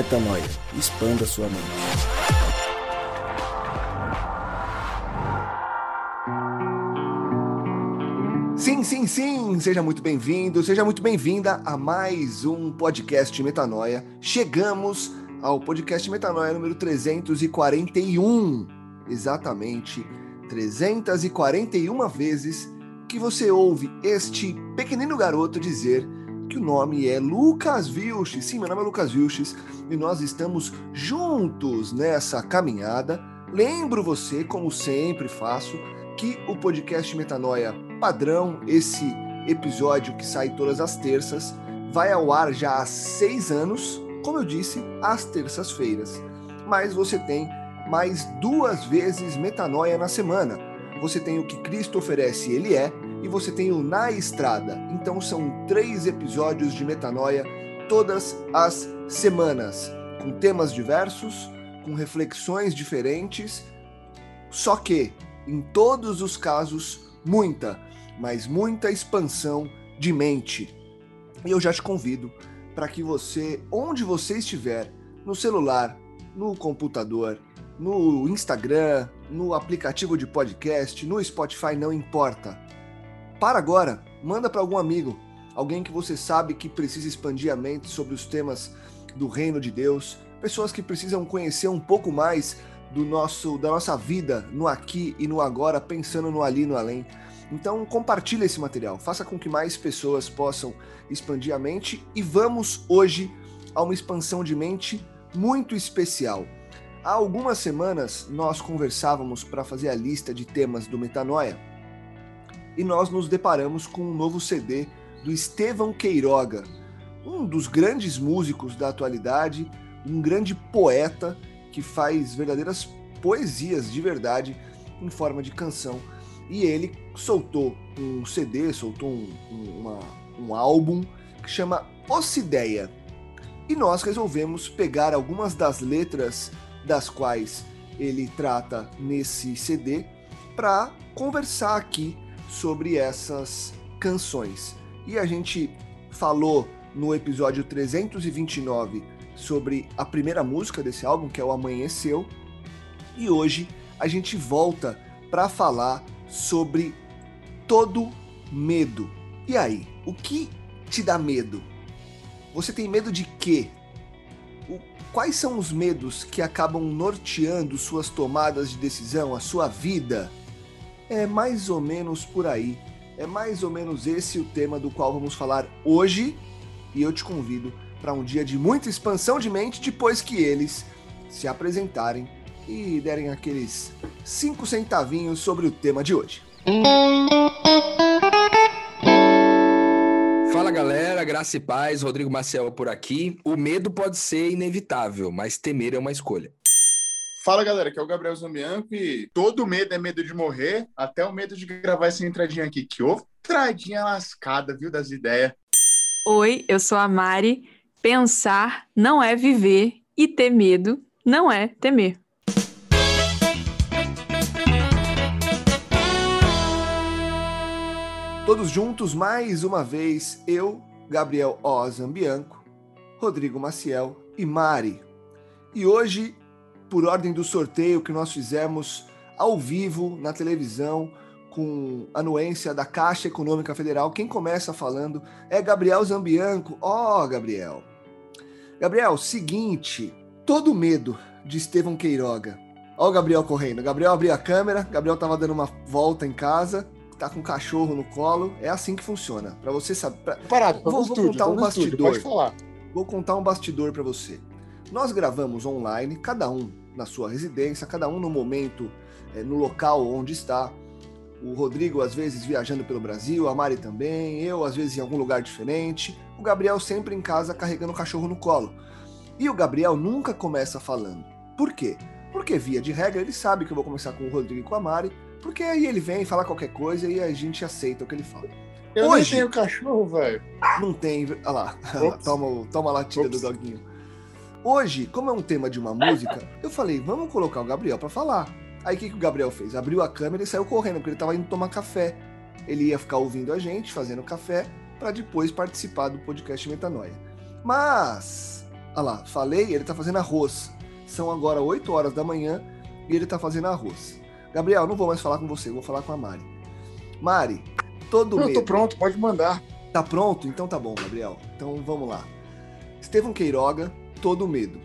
Metanoia. Expanda sua mente. Sim, sim, sim! Seja muito bem-vindo, seja muito bem-vinda a mais um podcast Metanoia. Chegamos ao podcast Metanoia número 341. Exatamente 341 vezes que você ouve este pequenino garoto dizer que o nome é Lucas Vilches. Sim, meu nome é Lucas Vilches e nós estamos juntos nessa caminhada. Lembro você, como sempre faço, que o podcast Metanoia padrão, esse episódio que sai todas as terças, vai ao ar já há seis anos, como eu disse, às terças-feiras. Mas você tem mais duas vezes metanoia na semana. Você tem o que Cristo oferece, ele é, e você tem o Na Estrada. Então são três episódios de metanoia todas as semanas, com temas diversos, com reflexões diferentes, só que, em todos os casos, muita, mas muita expansão de mente. E eu já te convido para que você, onde você estiver, no celular, no computador, no Instagram, no aplicativo de podcast, no Spotify, não importa. Para agora, manda para algum amigo, alguém que você sabe que precisa expandir a mente sobre os temas do reino de Deus, pessoas que precisam conhecer um pouco mais do nosso da nossa vida no aqui e no agora, pensando no ali e no além. Então compartilhe esse material, faça com que mais pessoas possam expandir a mente e vamos hoje a uma expansão de mente muito especial. Há algumas semanas nós conversávamos para fazer a lista de temas do Metanoia e nós nos deparamos com um novo CD do Estevão Queiroga, um dos grandes músicos da atualidade, um grande poeta que faz verdadeiras poesias de verdade em forma de canção. E ele soltou um CD, soltou um, um, uma, um álbum que chama Ocideia. E nós resolvemos pegar algumas das letras das quais ele trata nesse CD, para conversar aqui sobre essas canções. E a gente falou no episódio 329 sobre a primeira música desse álbum, que é o Amanheceu, e hoje a gente volta para falar sobre todo medo. E aí, o que te dá medo? Você tem medo de quê? Quais são os medos que acabam norteando suas tomadas de decisão, a sua vida? É mais ou menos por aí. É mais ou menos esse o tema do qual vamos falar hoje. E eu te convido para um dia de muita expansão de mente depois que eles se apresentarem e derem aqueles cinco centavinhos sobre o tema de hoje. Fala galera, graça e paz, Rodrigo Maciel por aqui. O medo pode ser inevitável, mas temer é uma escolha. Fala galera, aqui é o Gabriel Zambianco e todo medo é medo de morrer, até o medo de gravar essa entradinha aqui. Que entradinha lascada, viu, das ideias. Oi, eu sou a Mari. Pensar não é viver e ter medo não é temer. Todos juntos mais uma vez, eu, Gabriel Ozambianco, Rodrigo Maciel e Mari. E hoje, por ordem do sorteio que nós fizemos ao vivo na televisão, com anuência da Caixa Econômica Federal, quem começa falando é Gabriel Zambianco. Ó, oh, Gabriel. Gabriel, seguinte, todo medo de Estevão Queiroga. Ó o Gabriel correndo. Gabriel abriu a câmera, Gabriel tava dando uma volta em casa, tá com um cachorro no colo. É assim que funciona. Para você saber. Pra... Parado, vou, vou contar um bastidor. Pode falar. Vou contar um bastidor para você. Nós gravamos online, cada um na sua residência, cada um no momento, é, no local onde está. O Rodrigo, às vezes, viajando pelo Brasil, a Mari também, eu, às vezes, em algum lugar diferente. O Gabriel sempre em casa carregando o cachorro no colo. E o Gabriel nunca começa falando. Por quê? Porque, via de regra, ele sabe que eu vou começar com o Rodrigo e com a Mari, porque aí ele vem falar qualquer coisa e a gente aceita o que ele fala. Eu Hoje, nem tenho cachorro, velho. Não tem. Olha lá, toma, toma a latida Ops. do doguinho. Hoje, como é um tema de uma música, eu falei, vamos colocar o Gabriel para falar. Aí o que, que o Gabriel fez? Abriu a câmera e saiu correndo, porque ele tava indo tomar café. Ele ia ficar ouvindo a gente, fazendo café, para depois participar do podcast Metanoia. Mas Olha lá, falei, ele tá fazendo arroz. São agora 8 horas da manhã e ele tá fazendo arroz. Gabriel, não vou mais falar com você, vou falar com a Mari. Mari, todo Eu medo. tô pronto, pode mandar. Tá pronto? Então tá bom, Gabriel. Então vamos lá. Estevão Queiroga, Todo Medo.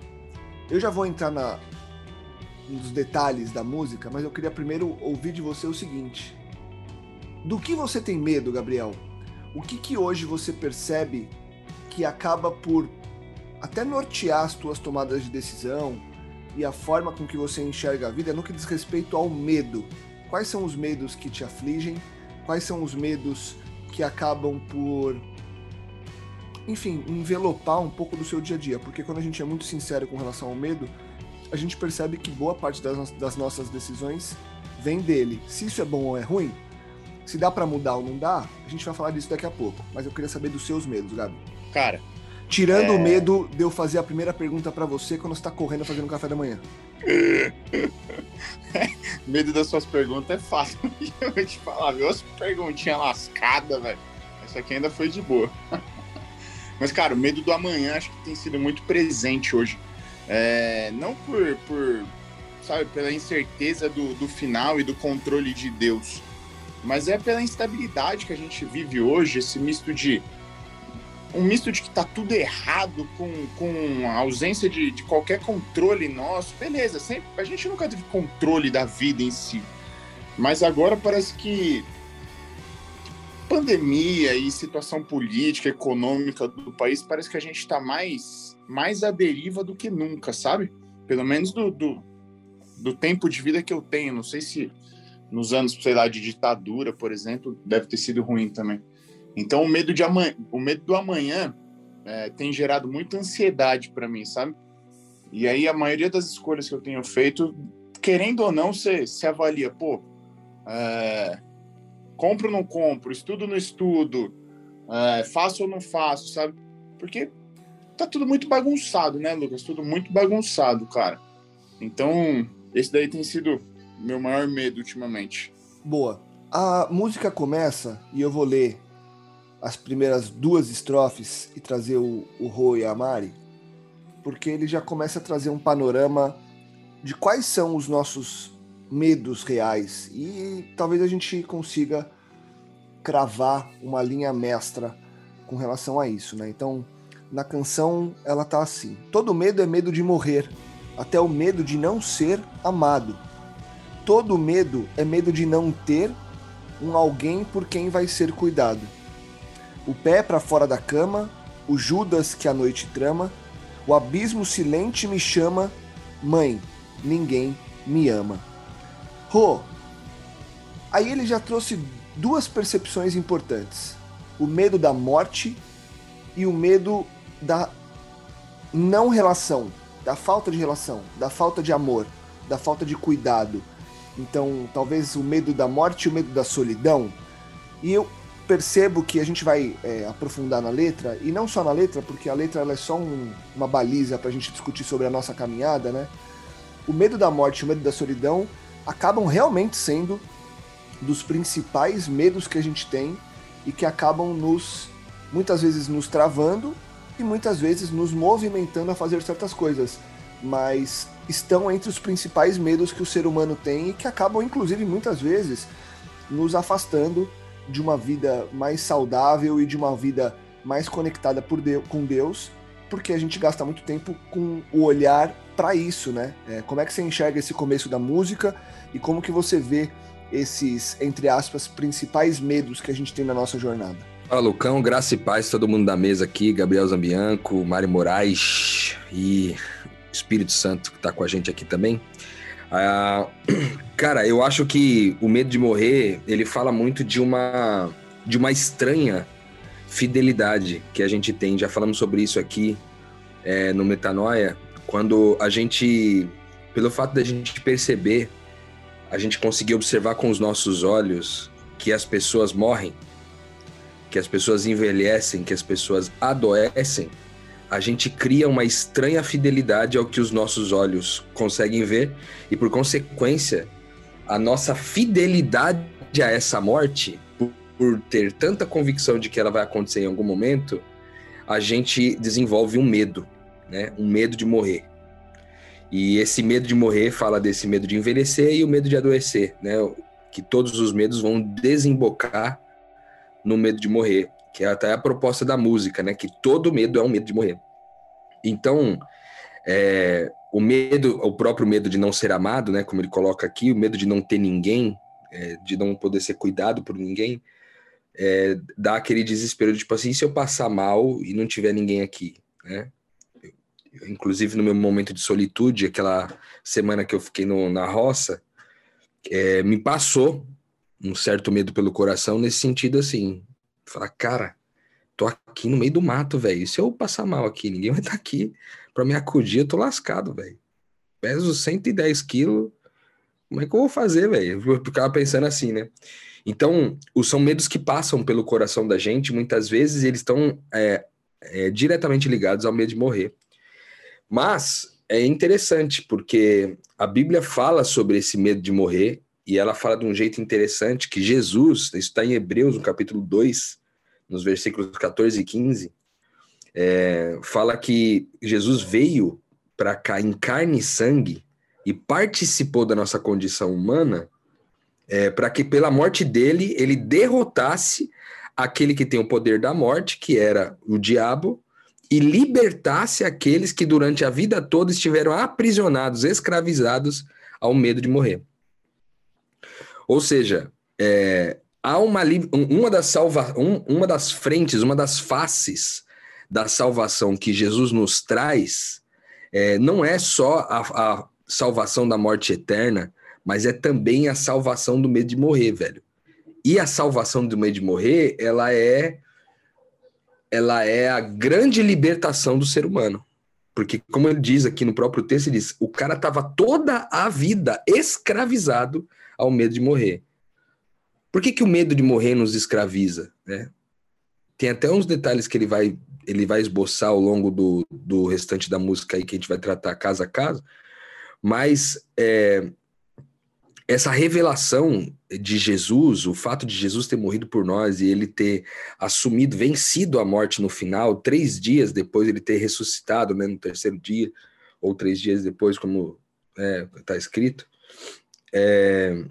Eu já vou entrar na, nos detalhes da música, mas eu queria primeiro ouvir de você o seguinte. Do que você tem medo, Gabriel? O que que hoje você percebe que acaba por até nortear as tuas tomadas de decisão e a forma com que você enxerga a vida no que diz respeito ao medo? Quais são os medos que te afligem? Quais são os medos que acabam por, enfim, envelopar um pouco do seu dia a dia. Porque quando a gente é muito sincero com relação ao medo, a gente percebe que boa parte das, das nossas decisões vem dele. Se isso é bom ou é ruim, se dá pra mudar ou não dá, a gente vai falar disso daqui a pouco. Mas eu queria saber dos seus medos, Gabi. Cara, Tirando É. o medo de eu fazer a primeira pergunta pra você quando você tá correndo fazendo café da manhã. medo das suas perguntas é fácil. Eu vou te falar, viu? As perguntinhas lascadas, velho. Essa aqui ainda foi de boa. Mas, cara, o medo do amanhã acho que tem sido muito presente hoje. É, não por, por, sabe, pela incerteza do, do final e do controle de Deus, mas é pela instabilidade que a gente vive hoje, esse misto de. Um misto de que tá tudo errado, com, com a ausência de, de qualquer controle nosso. Beleza, sempre, a gente nunca teve controle da vida em si. Mas agora parece que pandemia e situação política, econômica do país, parece que a gente está mais, mais à deriva do que nunca, sabe? Pelo menos do, do, do tempo de vida que eu tenho. Não sei se nos anos, sei lá, de ditadura, por exemplo, deve ter sido ruim também. Então o medo, de amanhã, o medo do amanhã é, tem gerado muita ansiedade para mim, sabe? E aí a maioria das escolhas que eu tenho feito, querendo ou não, você se avalia, pô, é, compro ou não compro, estudo ou não estudo, é, faço ou não faço, sabe? Porque tá tudo muito bagunçado, né, Lucas? Tudo muito bagunçado, cara. Então, esse daí tem sido meu maior medo ultimamente. Boa. A música começa e eu vou ler as primeiras duas estrofes e trazer o, o Rô e a Mari, porque ele já começa a trazer um panorama de quais são os nossos medos reais e talvez a gente consiga cravar uma linha mestra com relação a isso, né? Então, na canção ela tá assim: todo medo é medo de morrer, até o medo de não ser amado. Todo medo é medo de não ter um alguém por quem vai ser cuidado. O pé para fora da cama, o Judas que a noite trama, o abismo silente me chama, mãe, ninguém me ama. Rô, aí ele já trouxe duas percepções importantes: o medo da morte e o medo da não relação, da falta de relação, da falta de amor, da falta de cuidado. Então, talvez o medo da morte e o medo da solidão. E eu percebo que a gente vai é, aprofundar na letra, e não só na letra, porque a letra é só um- uma baliza para a gente discutir sobre a nossa caminhada, né? O medo da morte e o medo da solidão acabam realmente sendo dos principais medos que a gente tem e que acabam nos, muitas vezes, nos travando e muitas vezes nos movimentando a fazer certas coisas. Mas estão entre os principais medos que o ser humano tem e que acabam, inclusive, muitas vezes, nos afastando de uma vida mais saudável e de uma vida mais conectada por Deu- com Deus, porque a gente gasta muito tempo com o olhar para isso, né? É, como é que você enxerga esse começo da música e como que você vê esses, entre aspas, principais medos que a gente tem na nossa jornada? Fala, Lucão, graça e paz, todo mundo da mesa aqui, Gabriel Zambianco, Mário Moraes e Espírito Santo que tá com a gente aqui também. Ah, cara, eu acho que o medo de morrer, ele fala muito de uma de uma estranha fidelidade que a gente tem. Já falamos sobre isso aqui é, no Metanoia, quando a gente, pelo fato da gente perceber, a gente conseguir observar com os nossos olhos que as pessoas morrem, que as pessoas envelhecem, que as pessoas adoecem, a gente cria uma estranha fidelidade ao que os nossos olhos conseguem ver e, por consequência, a nossa fidelidade a essa morte, por, por ter tanta convicção de que ela vai acontecer em algum momento, a gente desenvolve um medo. Né? Um medo de morrer. E esse medo de morrer fala desse medo de envelhecer e o medo de adoecer, né? Que todos os medos vão desembocar no medo de morrer, que é até a proposta da música, né? Que todo medo é um medo de morrer. Então, é, o medo, o próprio medo de não ser amado, né? Como ele coloca aqui, o medo de não ter ninguém, é, de não poder ser cuidado por ninguém, é, dá aquele desespero de tipo assim, se eu passar mal e não tiver ninguém aqui, né? Inclusive no meu momento de solitude, aquela semana que eu fiquei no, na roça, é, me passou um certo medo pelo coração nesse sentido assim, falar, cara, tô aqui no meio do mato, velho, se eu passar mal aqui, ninguém vai estar tá aqui para me acudir, eu tô lascado, velho. Peso 110 quilos, como é que eu vou fazer, velho? Eu ficava pensando assim, né? Então, são medos que passam pelo coração da gente, muitas vezes eles estão é, é, diretamente ligados ao medo de morrer. Mas é interessante, porque a Bíblia fala sobre esse medo de morrer, e ela fala de um jeito interessante que Jesus, isso está em Hebreus, no capítulo 2, nos versículos 14 e 15, é, fala que Jesus veio para cá em carne e sangue e participou da nossa condição humana é, para que pela morte dele ele derrotasse aquele que tem o poder da morte, que era o diabo, e libertasse aqueles que durante a vida toda estiveram aprisionados, escravizados ao medo de morrer. Ou seja, é, há uma, uma, das salva, um, uma das frentes, uma das faces da salvação que Jesus nos traz, é, não é só a, a salvação da morte eterna, mas é também a salvação do medo de morrer, velho. E a salvação do medo de morrer, ela é ela é a grande libertação do ser humano. Porque, como ele diz aqui no próprio texto, ele diz: o cara estava toda a vida escravizado ao medo de morrer. Por que, que o medo de morrer nos escraviza? Né? Tem até uns detalhes que ele vai, ele vai esboçar ao longo do, do restante da música aí que a gente vai tratar caso a caso, mas é, essa revelação de Jesus, o fato de Jesus ter morrido por nós e ele ter assumido, vencido a morte no final, três dias depois ele ter ressuscitado, né, no terceiro dia, ou três dias depois, como está é, tá escrito, é,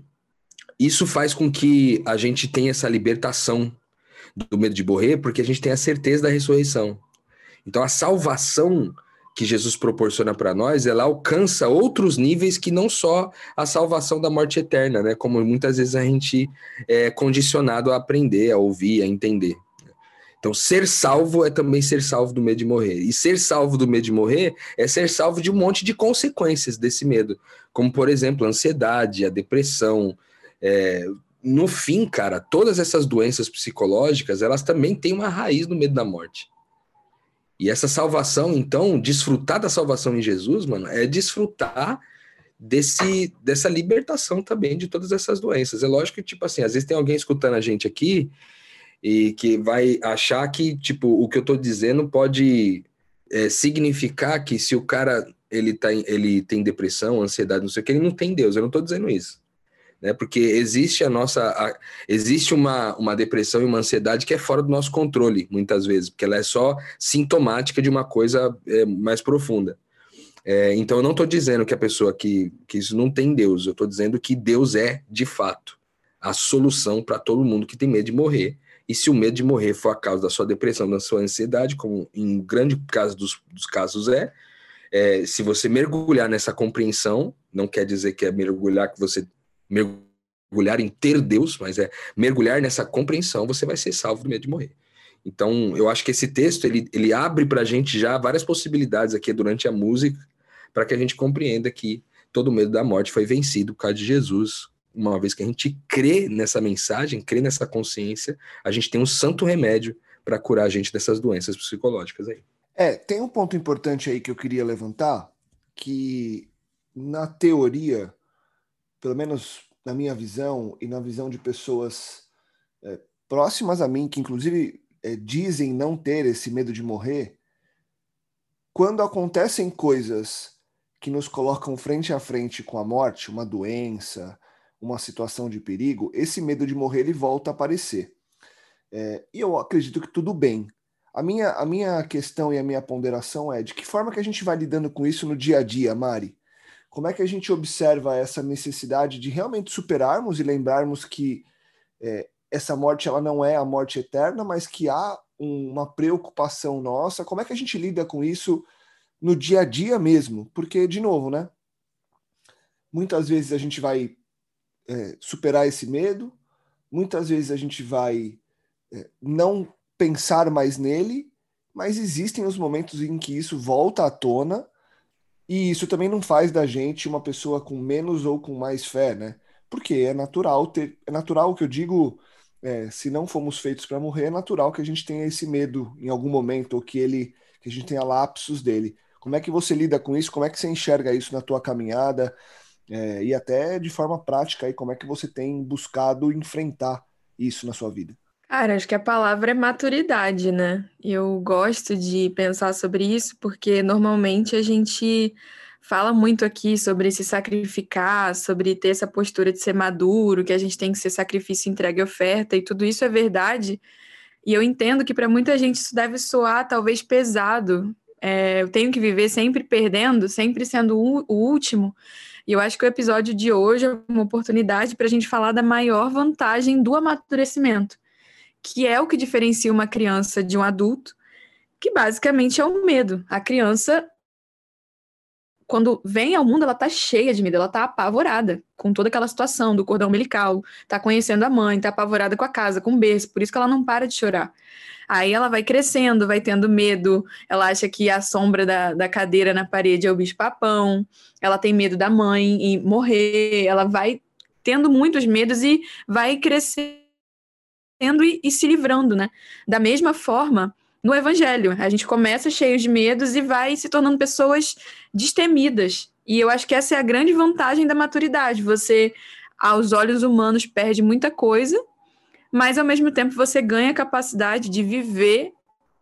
isso faz com que a gente tenha essa libertação do medo de morrer, porque a gente tem a certeza da ressurreição. Então a salvação que Jesus proporciona para nós, ela alcança outros níveis que não só a salvação da morte eterna, né? Como muitas vezes a gente é condicionado a aprender, a ouvir, a entender. Então, ser salvo é também ser salvo do medo de morrer. E ser salvo do medo de morrer é ser salvo de um monte de consequências desse medo, como, por exemplo, a ansiedade, a depressão. É... No fim, cara, todas essas doenças psicológicas, elas também têm uma raiz no medo da morte. E essa salvação, então, desfrutar da salvação em Jesus, mano, é desfrutar desse, dessa libertação também de todas essas doenças. É lógico que, tipo assim, às vezes tem alguém escutando a gente aqui e que vai achar que, tipo, o que eu tô dizendo pode é, significar que se o cara ele, tá, ele tem depressão, ansiedade, não sei o que, ele não tem Deus. Eu não tô dizendo isso né? Porque existe a nossa, a, existe uma, uma depressão e uma ansiedade que é fora do nosso controle, muitas vezes, porque ela é só sintomática de uma coisa é, mais profunda. É, então, eu não estou dizendo que a pessoa que, que isso não tem Deus, eu estou dizendo que Deus é, de fato, a solução para todo mundo que tem medo de morrer. E se o medo de morrer for a causa da sua depressão, da sua ansiedade, como em grande caso dos, dos casos é, é, se você mergulhar nessa compreensão, não quer dizer que é mergulhar que você mergulhar em ter Deus, mas é mergulhar nessa compreensão, você vai ser salvo do medo de morrer. Então, eu acho que esse texto ele, ele abre para a gente já várias possibilidades aqui durante a música, para que a gente compreenda que todo medo da morte foi vencido por causa de Jesus. Uma vez que a gente crê nessa mensagem, crê nessa consciência, a gente tem um santo remédio para curar a gente dessas doenças psicológicas aí. É, tem um ponto importante aí que eu queria levantar, que na teoria pelo menos na minha visão e na visão de pessoas é, próximas a mim, que inclusive é, dizem não ter esse medo de morrer, quando acontecem coisas que nos colocam frente a frente com a morte, uma doença, uma situação de perigo, esse medo de morrer ele volta a aparecer. É, e eu acredito que tudo bem. A minha, a minha questão e a minha ponderação é de que forma que a gente vai lidando com isso no dia a dia, Mari? Como é que a gente observa essa necessidade de realmente superarmos e lembrarmos que é, essa morte ela não é a morte eterna, mas que há uma preocupação nossa? Como é que a gente lida com isso no dia a dia mesmo? Porque, de novo, né? Muitas vezes a gente vai é, superar esse medo, muitas vezes a gente vai é, não pensar mais nele, mas existem os momentos em que isso volta à tona e isso também não faz da gente uma pessoa com menos ou com mais fé, né? Porque é natural ter, é natural que eu digo, é, se não fomos feitos para morrer, é natural que a gente tenha esse medo em algum momento ou que ele, que a gente tenha lapsos dele. Como é que você lida com isso? Como é que você enxerga isso na tua caminhada? É, e até de forma prática, aí, como é que você tem buscado enfrentar isso na sua vida? Cara, acho que a palavra é maturidade, né? Eu gosto de pensar sobre isso porque normalmente a gente fala muito aqui sobre se sacrificar, sobre ter essa postura de ser maduro, que a gente tem que ser sacrifício, entrega e oferta, e tudo isso é verdade. E eu entendo que para muita gente isso deve soar talvez pesado. É, eu tenho que viver sempre perdendo, sempre sendo o, último. E eu acho que o episódio de hoje é uma oportunidade para a gente falar da maior vantagem do amadurecimento que é o que diferencia uma criança de um adulto, que basicamente é o medo. A criança, quando vem ao mundo, ela tá cheia de medo, ela tá apavorada com toda aquela situação do cordão umbilical, tá conhecendo a mãe, tá apavorada com a casa, com o berço, por isso que ela não para de chorar. Aí ela vai crescendo, vai tendo medo, ela acha que a sombra da, da cadeira na parede é o bicho-papão, ela tem medo da mãe e morrer, ela vai tendo muitos medos e vai crescer e, e se livrando, né? Da mesma forma, no Evangelho, a gente começa cheio de medos e vai se tornando pessoas destemidas. E eu acho que essa é a grande vantagem da maturidade. Você, aos olhos humanos, perde muita coisa, mas ao mesmo tempo você ganha a capacidade de viver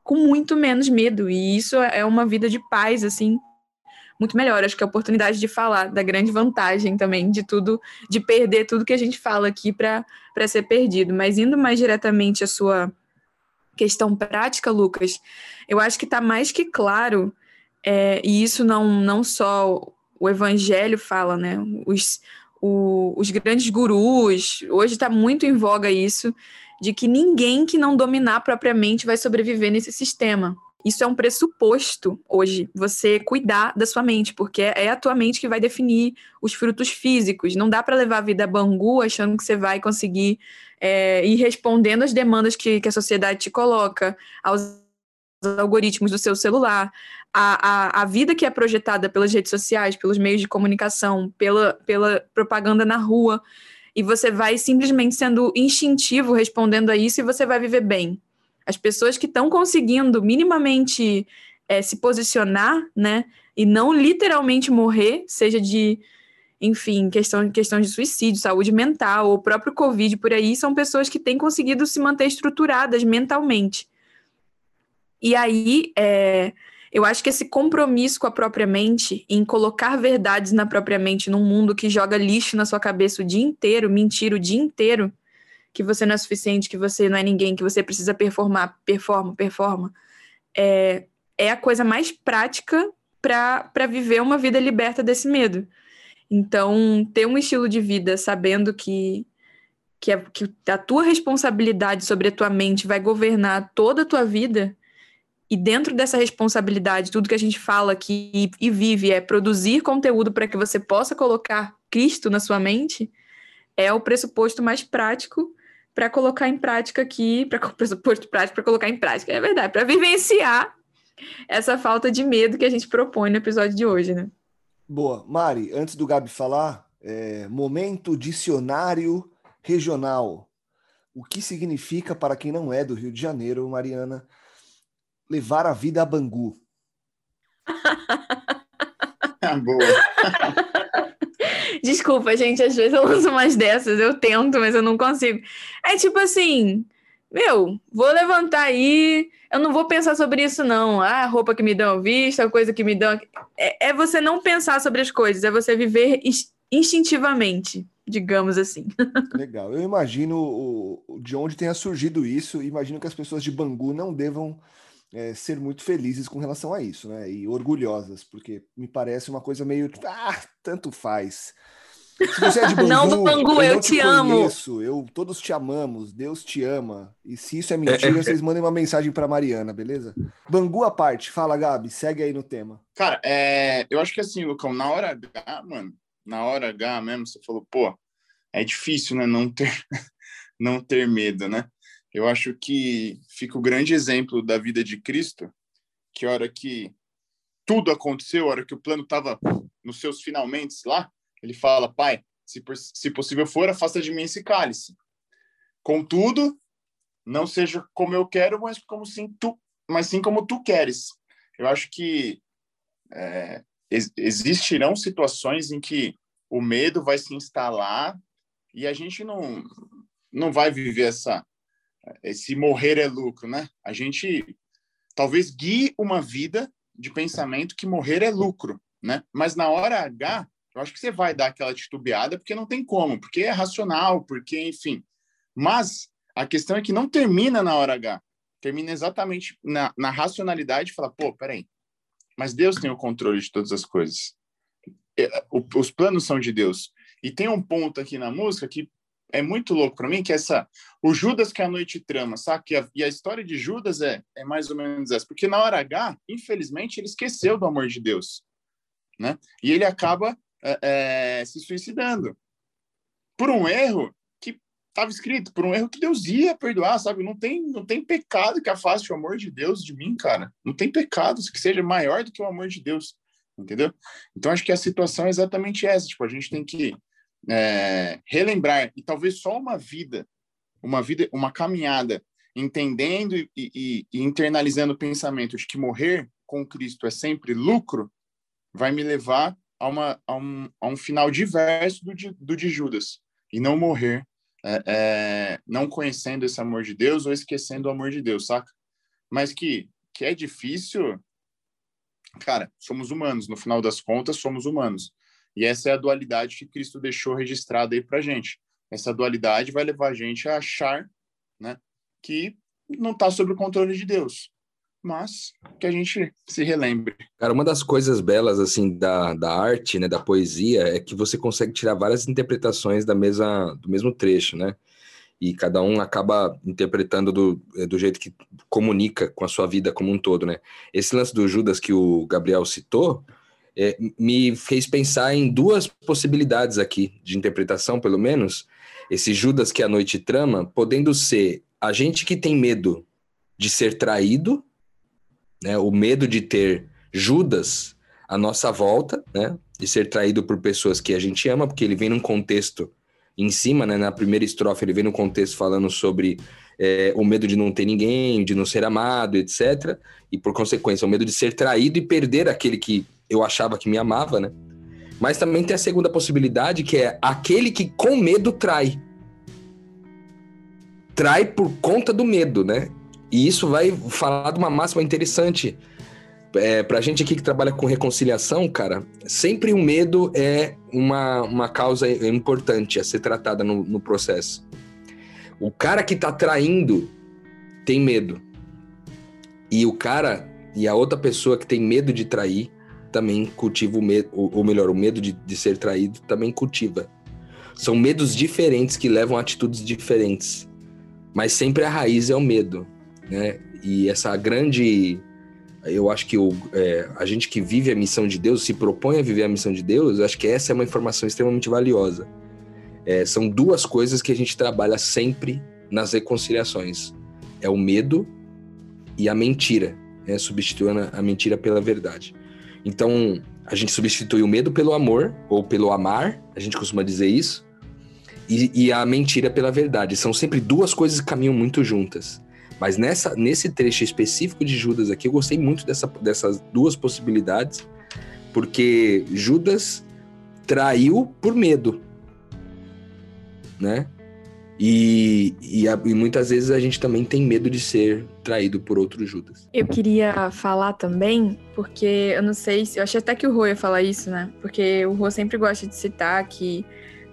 com muito menos medo. E isso é uma vida de paz, assim, muito melhor. Acho que a oportunidade de falar da grande vantagem também de tudo, de perder tudo que a gente fala aqui para ser perdido. Mas indo mais diretamente à sua questão prática, Lucas, eu acho que está mais que claro, é, e isso não, não só o evangelho fala, né? Os, o, os grandes gurus, hoje está muito em voga isso, de que ninguém que não dominar propriamente vai sobreviver nesse sistema. Isso é um pressuposto hoje, você cuidar da sua mente, porque é a tua mente que vai definir os frutos físicos. Não dá para levar a vida bangu achando que você vai conseguir é, ir respondendo às demandas que, que a sociedade te coloca, aos algoritmos do seu celular. A, a, a vida que é projetada pelas redes sociais, pelos meios de comunicação, pela, pela propaganda na rua, e você vai simplesmente sendo instintivo respondendo a isso e você vai viver bem. As pessoas que estão conseguindo minimamente é, se posicionar, né, e não literalmente morrer, seja de, enfim, questão, questão de suicídio, saúde mental, ou próprio Covid por aí, são pessoas que têm conseguido se manter estruturadas mentalmente. E aí, é, eu acho que esse compromisso com a própria mente, em colocar verdades na própria mente num mundo que joga lixo na sua cabeça o dia inteiro, mentir o dia inteiro, que você não é suficiente, que você não é ninguém, que você precisa performar, performa, performa, é, é a coisa mais prática para viver uma vida liberta desse medo. Então, ter um estilo de vida sabendo que, que, é, que a tua responsabilidade sobre a tua mente vai governar toda a tua vida, e dentro dessa responsabilidade, tudo que a gente fala aqui e, e vive é produzir conteúdo para que você possa colocar Cristo na sua mente, é o pressuposto mais prático para colocar em prática aqui, para pressuposto prático para colocar em prática, é verdade, para vivenciar essa falta de medo que a gente propõe no episódio de hoje, né? Boa. Mari, antes do Gabi falar, é, momento dicionário regional. O que significa para quem não é do Rio de Janeiro, Mariana, levar a vida a Bangu? Ah, boa. Desculpa, gente, às vezes eu uso umas dessas, eu tento, mas eu não consigo. É tipo assim, meu, vou levantar aí, eu não vou pensar sobre isso, não. Ah, roupa que me dão vista, a coisa que me dão. É, é você não pensar sobre as coisas, é você viver instintivamente, digamos assim. Legal. Eu imagino de onde tenha surgido isso, imagino que as pessoas de Bangu não devam é, ser muito felizes com relação a isso, né? E orgulhosas, porque me parece uma coisa meio tipo, ah, tanto faz. Se você é de Bangu, não, Bangu, eu, eu te, te amo. eu, todos te amamos, Deus te ama. E se isso é mentira, vocês mandem uma mensagem para Mariana, beleza? Bangu à parte, fala, Gabi, segue aí no tema. Cara, é, eu acho que assim, Lucão, na hora H, mano, na hora H mesmo, você falou, pô, é difícil, né, não ter, não ter medo, né? Eu acho que fica o grande exemplo da vida de Cristo, que a hora que tudo aconteceu, a hora que o plano estava nos seus finalmente lá, ele fala, pai, se, se possível for, afasta de mim esse cálice. Contudo, não seja como eu quero, mas como sim tu, mas sim como tu queres. Eu acho que é, ex existirão situações em que o medo vai se instalar e a gente não não vai viver essa esse morrer é lucro, né? A gente talvez guie uma vida de pensamento que morrer é lucro, né? Mas na hora H, eu acho que você vai dar aquela titubeada porque não tem como, porque é racional, porque, enfim. Mas a questão é que não termina na hora H. Termina exatamente na, na racionalidade e fala, pô, peraí, mas Deus tem o controle de todas as coisas. É, os planos são de Deus. E tem um ponto aqui na música que é muito louco para mim, que essa o Judas que a noite trama, sabe? E a, e a história de Judas é, é mais ou menos essa, porque na hora H, infelizmente, ele esqueceu do amor de Deus, né? E ele acaba é, é, se suicidando por um erro que estava escrito, por um erro que Deus ia perdoar, sabe? Não tem, não tem pecado que afaste o amor de Deus de mim, cara. Não tem pecado que seja maior do que o amor de Deus, entendeu? Então acho que a situação é exatamente essa. Tipo, a gente tem que é, relembrar e talvez só uma vida, uma vida, uma caminhada, entendendo e, e, e internalizando o pensamento de que morrer com Cristo é sempre lucro, vai me levar a, uma, a, um, a um final diverso do de, do de Judas e não morrer é, é, não conhecendo esse amor de Deus ou esquecendo o amor de Deus, saca? Mas que, que é difícil, cara, somos humanos, no final das contas, somos humanos. E essa é a dualidade que Cristo deixou registrada aí pra gente. Essa dualidade vai levar a gente a achar né, que não está sob o controle de Deus mas que a gente se relembre. Cara, uma das coisas belas, assim, da, da arte, né, da poesia, é que você consegue tirar várias interpretações da mesa, do mesmo trecho, né? E cada um acaba interpretando do, eh, do jeito que comunica com a sua vida como um todo, né? Esse lance do Judas que o Gabriel citou, é, me fez pensar em duas possibilidades aqui de interpretação, pelo menos. Esse Judas que a noite trama, podendo ser a gente que tem medo de ser traído né? O medo de ter Judas à nossa volta, né? De ser traído por pessoas que a gente ama, porque ele vem num contexto em cima, né? Na primeira estrofe ele vem num contexto falando sobre é, o medo de não ter ninguém, de não ser amado, etc. E por consequência, o medo de ser traído e perder aquele que eu achava que me amava, né? Mas também tem a segunda possibilidade, que é aquele que com medo trai. Trai por conta do medo, né? E isso vai falar de uma máxima interessante. É, pra gente aqui que trabalha com reconciliação, cara, sempre o medo é uma, uma causa importante a ser tratada no, no processo. O cara que tá traindo tem medo. E o cara e a outra pessoa que tem medo de trair também cultiva o medo, ou melhor, o medo de, de ser traído também cultiva. São medos diferentes que levam a atitudes diferentes. Mas sempre a raiz é o medo né? E essa grande. Eu acho que o, é, a gente que vive a missão de Deus, se propõe a viver a missão de Deus, eu acho que essa é uma informação extremamente valiosa. É, são duas coisas que a gente trabalha sempre nas reconciliações: é o medo e a mentira, né? substituindo a mentira pela verdade. Então, a gente substitui o medo pelo amor, ou pelo amar, a gente costuma dizer isso, e, e a mentira pela verdade. São sempre duas coisas que caminham muito juntas. Mas nessa, nesse trecho específico de Judas aqui, eu gostei muito dessa, dessas duas possibilidades, porque Judas traiu por medo, né? E, e, e, muitas vezes a gente também tem medo de ser traído por outro Judas. Eu queria falar também, porque eu não sei se. Eu achei até que o Rô ia falar isso, né? Porque o Rô sempre gosta de citar que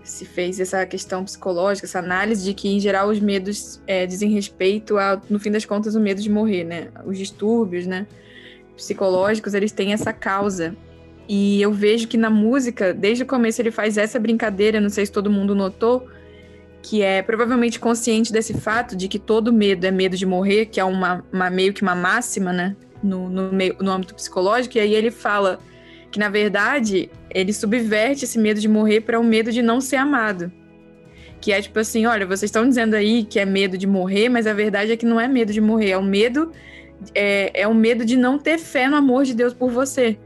se fez essa questão psicológica, essa análise de que, em geral, os medos é, dizem respeito a, no fim das contas, o medo de morrer, né? Os distúrbios, né? Psicológicos, eles têm essa causa. E eu vejo que na música, desde o começo, ele faz essa brincadeira, não sei se todo mundo notou, que é provavelmente consciente desse fato de que todo medo é medo de morrer, que é uma, uma meio que uma máxima, né? No, no, meio, no âmbito psicológico, e aí ele fala que, na verdade, ele subverte esse medo de morrer para o um medo de não ser amado. Que é tipo assim: olha, vocês estão dizendo aí que é medo de morrer, mas a verdade é que não é medo de morrer, é o medo. É, é o medo de não ter fé no amor de Deus por você.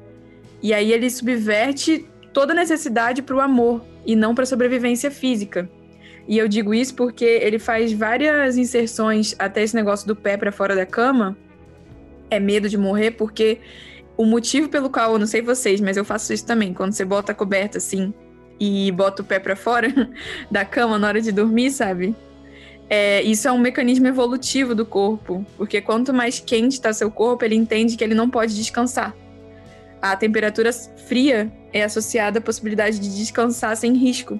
E aí ele subverte toda necessidade para o amor e não para a sobrevivência física. E eu digo isso porque ele faz várias inserções até esse negócio do pé para fora da cama. É medo de morrer porque o motivo pelo qual, eu não sei vocês, mas eu faço isso também, quando você bota a coberta assim e bota o pé para fora da cama na hora de dormir, sabe? É, isso é um mecanismo evolutivo do corpo, porque quanto mais quente está seu corpo, ele entende que ele não pode descansar. A temperatura fria é associada à possibilidade de descansar sem risco.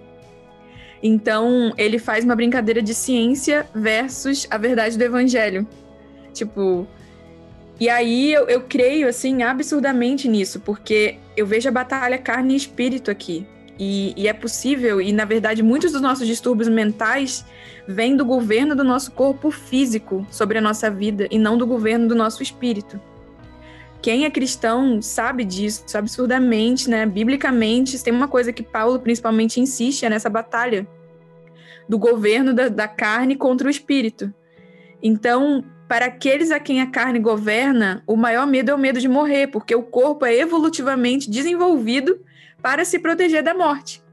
Então, ele faz uma brincadeira de ciência versus a verdade do evangelho. Tipo, e aí eu, eu creio, assim, absurdamente nisso, porque eu vejo a batalha carne e espírito aqui. E, e, é possível, e na verdade, muitos dos nossos distúrbios mentais vêm do governo do nosso corpo físico sobre a nossa vida e não do governo do nosso espírito. Quem é cristão sabe disso absurdamente, né? Biblicamente, tem uma coisa que Paulo principalmente insiste é nessa batalha do governo da, da carne contra o espírito. Então, para aqueles a quem a carne governa, o maior medo é o medo de morrer, porque o corpo é evolutivamente desenvolvido para se proteger da morte.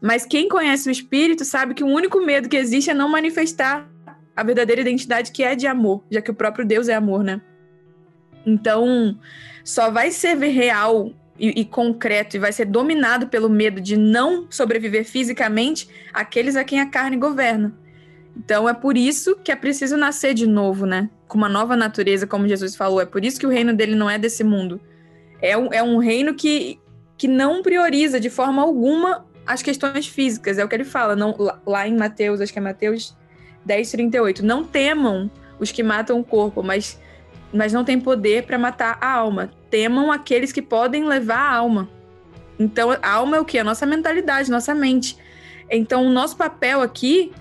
Mas quem conhece o espírito sabe que o único medo que existe é não manifestar a verdadeira identidade que é de amor, já que o próprio Deus é amor, né? Então, só vai ser real e, e, concreto e vai ser dominado pelo medo de não sobreviver fisicamente aqueles a quem a carne governa. Então é por isso que é preciso nascer de novo, né? Com uma nova natureza, como Jesus falou. É por isso que o reino dele não é desse mundo. É um, é um reino que, que não prioriza de forma alguma as questões físicas. É o que ele fala não, lá, em Mateus, acho que é Mateus 10, 38. Não temam os que matam o corpo, mas, mas não tem poder para matar a alma. Temam aqueles que podem levar a alma. Então, a alma é o que? A nossa mentalidade, nossa mente. Então, o nosso papel aqui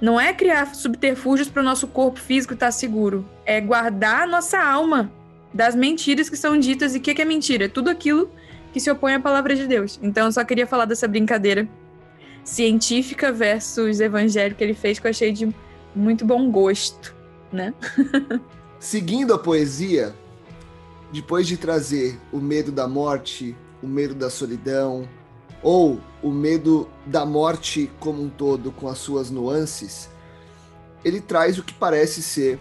não é criar subterfúgios para o nosso corpo físico estar seguro. É guardar a nossa alma das mentiras que são ditas. E o que, que é mentira? É tudo aquilo que se opõe à palavra de Deus. Então, eu só queria falar dessa brincadeira científica versus evangélica que ele fez, que eu achei de muito bom gosto, né? Seguindo a poesia, depois de trazer o medo da morte, o medo da solidão, ou o medo da morte como um todo, com as suas nuances, ele traz o que parece ser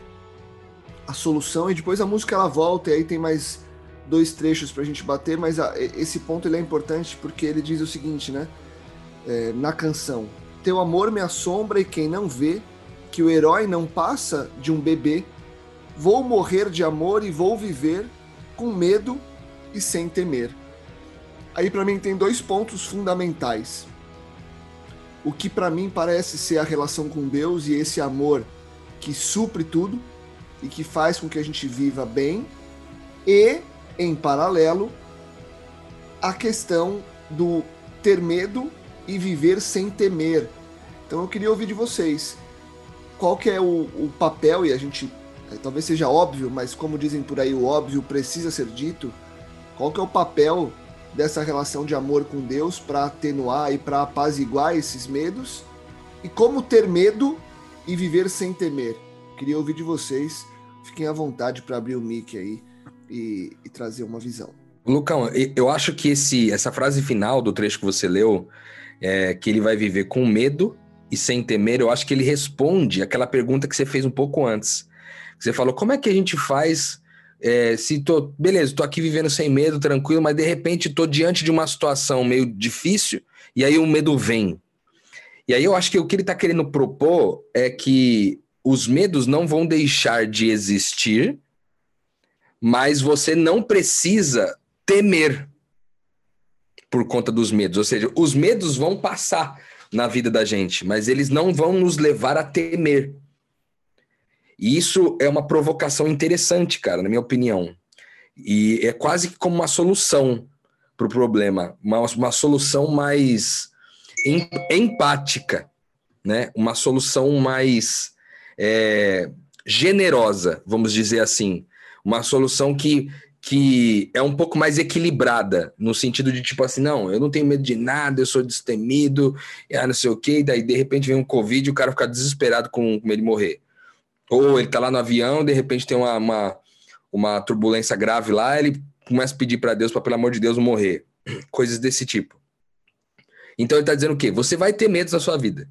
a solução e depois a música ela volta e aí tem mais dois trechos para a gente bater, mas a, esse ponto ele é importante porque ele diz o seguinte, né? É, na canção: Teu amor me assombra e quem não vê que o herói não passa de um bebê, vou morrer de amor e vou viver com medo e sem temer. Aí para mim tem dois pontos fundamentais. O que para mim parece ser a relação com Deus e esse amor que supre tudo e que faz com que a gente viva bem, e em paralelo a questão do ter medo e viver sem temer. Então eu queria ouvir de vocês qual que é o, o papel e a gente talvez seja óbvio, mas como dizem por aí o óbvio precisa ser dito. Qual que é o papel dessa relação de amor com Deus para atenuar e para apaziguar esses medos e como ter medo e viver sem temer. Queria ouvir de vocês. Fiquem à vontade para abrir o mic aí e, e, trazer uma visão. Lucão, eu acho que esse, essa frase final do trecho que você leu, é, que ele vai viver com medo e sem temer, eu acho que ele responde aquela pergunta que você fez um pouco antes. Você falou, como é que a gente faz é, se tô, beleza, tô aqui vivendo sem medo, tranquilo, mas de repente tô diante de uma situação meio difícil e aí o medo vem. E aí eu acho que o que ele tá querendo propor é que os medos não vão deixar de existir, mas você não precisa temer. por conta dos medos. Ou seja, os medos vão passar na vida da gente, mas eles não vão nos levar a temer. E isso é uma provocação interessante, cara, na minha opinião. E é quase como uma solução para o problema, uma, uma solução mais em, empática, né? Uma solução mais é, generosa, vamos dizer assim, uma solução que que é um pouco mais equilibrada, no sentido de tipo assim, não, eu não tenho medo de nada, eu sou destemido, ah, não sei o quê, e daí de repente vem um Covid e o cara fica desesperado com, com ele morrer. Ou ele tá lá no avião, de repente tem uma, uma, uma turbulência grave lá, ele começa a pedir para Deus para pelo amor de Deus morrer. Coisas desse tipo. Então ele está dizendo o quê? Você vai ter medos na sua vida.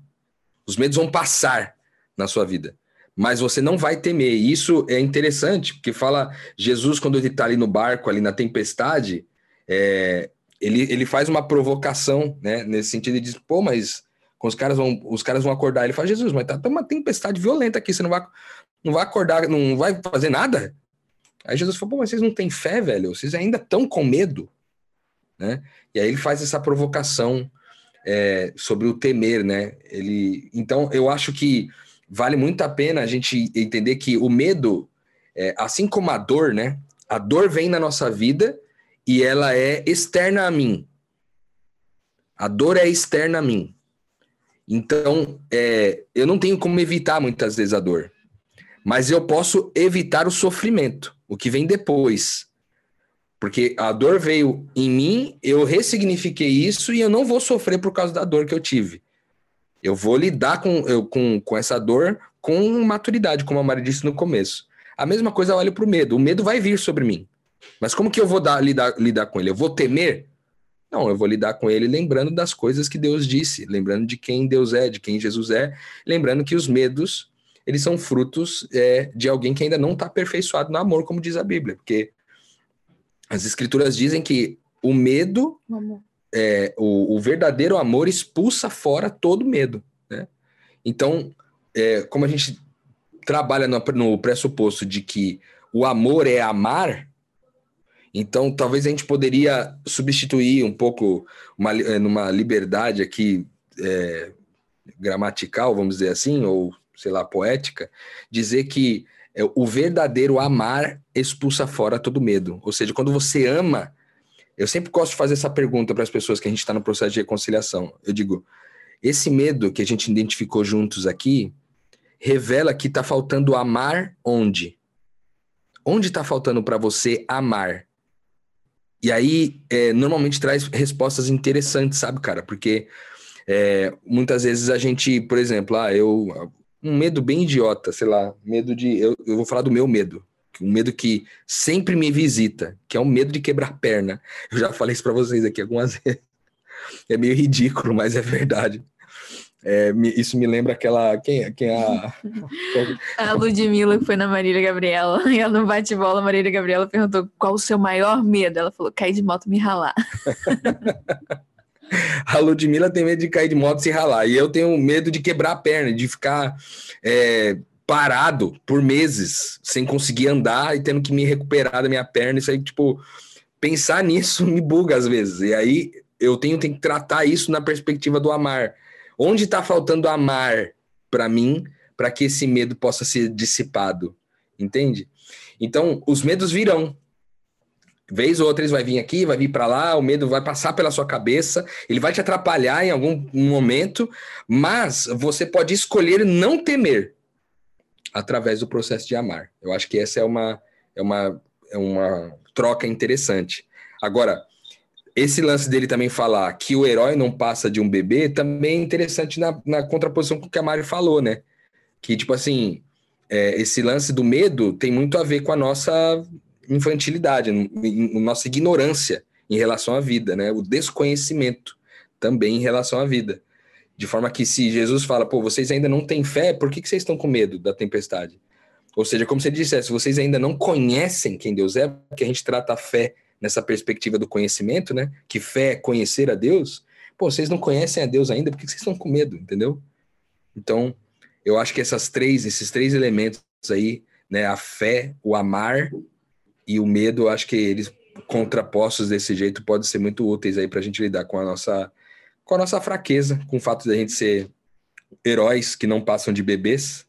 Os medos vão passar na sua vida. Mas você não vai temer. E isso é interessante, porque fala Jesus, quando ele está ali no barco, ali na tempestade, é, ele, ele faz uma provocação, né? Nesse sentido, ele diz, pô, mas os caras vão, os caras vão acordar. Ele fala, Jesus, mas tá, tá uma tempestade violenta aqui, você não vai, não vai acordar, não vai fazer nada? Aí Jesus falou, pô, mas vocês não têm fé, velho? Vocês ainda estão com medo, né? E aí ele faz essa provocação é, sobre o temer, né? Ele, então, eu acho que vale muito a pena a gente entender que o medo, é, assim como a dor, né? A dor vem na nossa vida e ela é externa a mim. A dor é externa a mim. Então, é, eu não tenho como evitar muitas vezes a dor, mas eu posso evitar o sofrimento, o que vem depois. Porque a dor veio em mim, eu ressignifiquei isso e eu não vou sofrer por causa da dor que eu tive. Eu vou lidar com, eu, com, com essa dor com maturidade, como a Mari disse no começo. A mesma coisa eu olho para o medo. O medo vai vir sobre mim. Mas como que eu vou dar, lidar, lidar com ele? Eu vou temer? Não, eu vou lidar com ele lembrando das coisas que Deus disse, lembrando de quem Deus é, de quem Jesus é, lembrando que os medos, eles são frutos é, de alguém que ainda não está aperfeiçoado no amor, como diz a Bíblia. Porque as escrituras dizem que o medo, é, o, o, verdadeiro amor expulsa fora todo medo. Né? Então, é, como a gente trabalha no, no pressuposto de que o amor é amar, então talvez a gente poderia substituir um pouco uma, é, numa liberdade aqui é, gramatical, vamos dizer assim, ou sei lá, poética, dizer que é, o verdadeiro amar expulsa fora todo medo. Ou seja, quando você ama, eu sempre gosto de fazer essa pergunta para as pessoas que a gente está no processo de reconciliação. Eu digo, esse medo que a gente identificou juntos aqui revela que está faltando amar onde? Onde está faltando para você amar? E aí, é, normalmente traz respostas interessantes, sabe, cara? Porque é, muitas vezes a gente, por exemplo, ah, eu um medo bem idiota, sei lá, medo de. Eu, eu vou falar do meu medo. Um medo que sempre me visita, que é o medo de quebrar perna. Eu já falei isso para vocês aqui algumas vezes. É meio ridículo, mas é verdade. É, me, isso me lembra aquela. Quem, quem é a. a Ludmilla que foi na Marília Gabriela. E ela no bate-bola, a Marília Gabriela perguntou qual o seu maior medo. Ela falou: cair de moto e me ralar. A Ludmilla tem medo de cair de moto e se ralar. E eu tenho medo de quebrar a perna, de ficar é, parado por meses, sem conseguir andar e tendo que me recuperar da minha perna. Isso aí, tipo, pensar nisso me buga às vezes. E aí eu tenho, tenho que tratar isso na perspectiva do amar. Onde está faltando amar para mim, para que esse medo possa ser dissipado? Entende? Então, os medos virão, Vez ou outra eles vai vir aqui, vai vir para lá, o medo vai passar pela sua cabeça, ele vai te atrapalhar em algum momento, mas você pode escolher não temer através do processo de amar. Eu acho que essa é uma é uma é uma troca interessante. Agora, esse lance dele também falar que o herói não passa de um bebê também é interessante na, na contraposição com o que a Mari falou, né? Que, tipo assim, é, esse lance do medo tem muito a ver com a nossa infantilidade, nossa ignorância em relação à vida, né? O desconhecimento também em relação à vida. De forma que se Jesus fala, pô, vocês ainda não têm fé, por que, que vocês estão com medo da tempestade? Ou seja, como se ele dissesse, vocês ainda não conhecem quem Deus é, porque a gente trata a fé nessa perspectiva do conhecimento, né? Que fé é conhecer a Deus. Pô, vocês não conhecem a Deus ainda, por que vocês estão com medo, entendeu? Então, eu acho que essas três, esses três elementos aí, né? A fé, o amar e o medo, acho que eles contrapostos desse jeito podem ser muito úteis aí para a gente lidar com a nossa com a nossa fraqueza, com o fato de a gente ser heróis que não passam de bebês,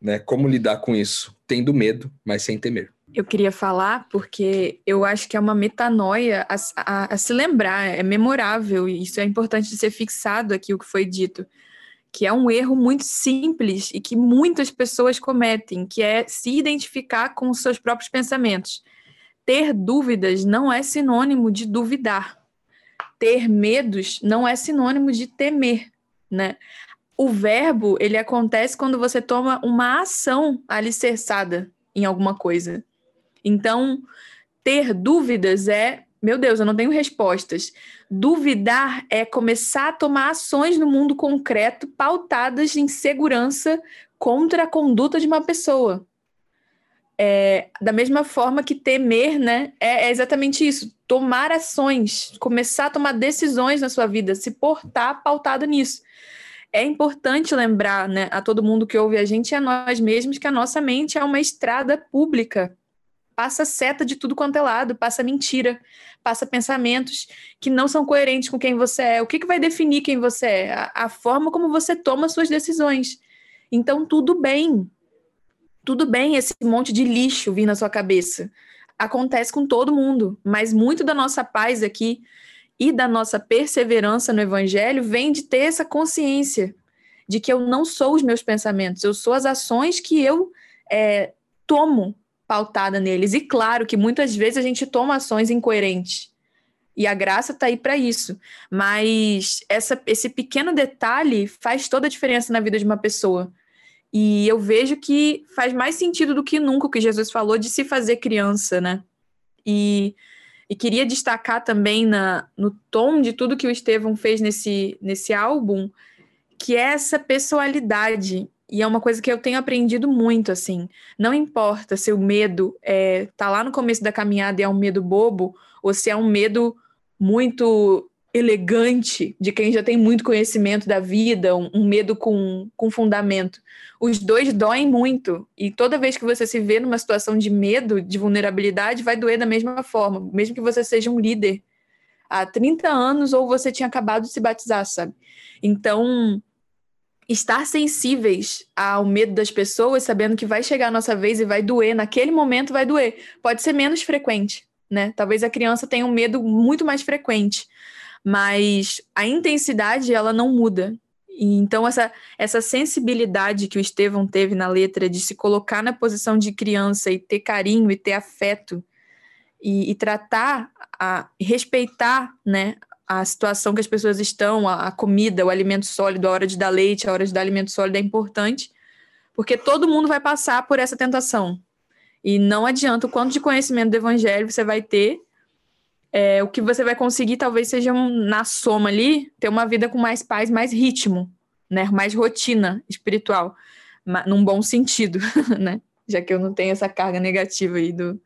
né? Como lidar com isso? Tendo medo, mas sem temer. Eu queria falar porque eu acho que é uma metanoia a, a, a se lembrar, é memorável, e isso é importante de ser fixado aqui, o que foi dito, que é um erro muito simples e que muitas pessoas cometem, que é se identificar com os seus próprios pensamentos. Ter dúvidas não é sinônimo de duvidar. Ter medos não é sinônimo de temer, né? O verbo, ele acontece quando você toma uma ação alicerçada em alguma coisa. Então, ter dúvidas é, meu Deus, eu não tenho respostas. Duvidar é começar a tomar ações no mundo concreto pautadas em segurança contra a conduta de uma pessoa. É, da mesma forma que temer, né, é, é exatamente isso. Tomar ações, começar a tomar decisões na sua vida, se portar pautado nisso é importante lembrar né, a todo mundo que ouve a gente e a nós mesmos que a nossa mente é uma estrada pública passa seta de tudo quanto é lado, passa mentira, passa pensamentos que não são coerentes com quem você é. O que, que vai definir quem você é? A, a forma como você toma suas decisões. Então, tudo bem. Tudo bem esse monte de lixo vir na sua cabeça. Acontece com todo mundo, mas muito da nossa paz aqui e da nossa perseverança no evangelho vem de ter essa consciência de que eu não sou os meus pensamentos, eu sou as ações que eu é, tomo pautada neles. E claro que muitas vezes a gente toma ações incoerentes. E a graça está aí para isso. Mas essa, esse pequeno detalhe faz toda a diferença na vida de uma pessoa. E eu vejo que faz mais sentido do que nunca o que Jesus falou de se fazer criança, né? E, e queria destacar também na, no tom de tudo que o Estevão fez nesse, nesse álbum, que é essa pessoalidade e é uma coisa que eu tenho aprendido muito, assim. Não importa se o medo é, tá lá no começo da caminhada e é um medo bobo, ou se é um medo muito elegante de quem já tem muito conhecimento da vida, um, um, medo com, com fundamento. Os dois doem muito. E toda vez que você se vê numa situação de medo, de vulnerabilidade, vai doer da mesma forma, mesmo que você seja um líder há 30 anos ou você tinha acabado de se batizar, sabe? Então, estar sensíveis ao medo das pessoas, sabendo que vai chegar a nossa vez e vai doer, naquele momento vai doer. Pode ser menos frequente, né? Talvez a criança tenha um medo muito mais frequente, mas a intensidade ela não muda. E então essa essa sensibilidade que o Estevão teve na letra de se colocar na posição de criança e ter carinho e ter afeto e, e tratar a respeitar, né, a situação que as pessoas estão, a, a, comida, o alimento sólido, a hora de dar leite, a hora de dar alimento sólido é importante, porque todo mundo vai passar por essa tentação. E não adianta o quanto de conhecimento do evangelho você vai ter, é, o que você vai conseguir talvez seja um, na soma ali, ter uma vida com mais paz, mais ritmo, né? mais rotina espiritual, num bom sentido, né? já que eu não tenho essa carga negativa aí do,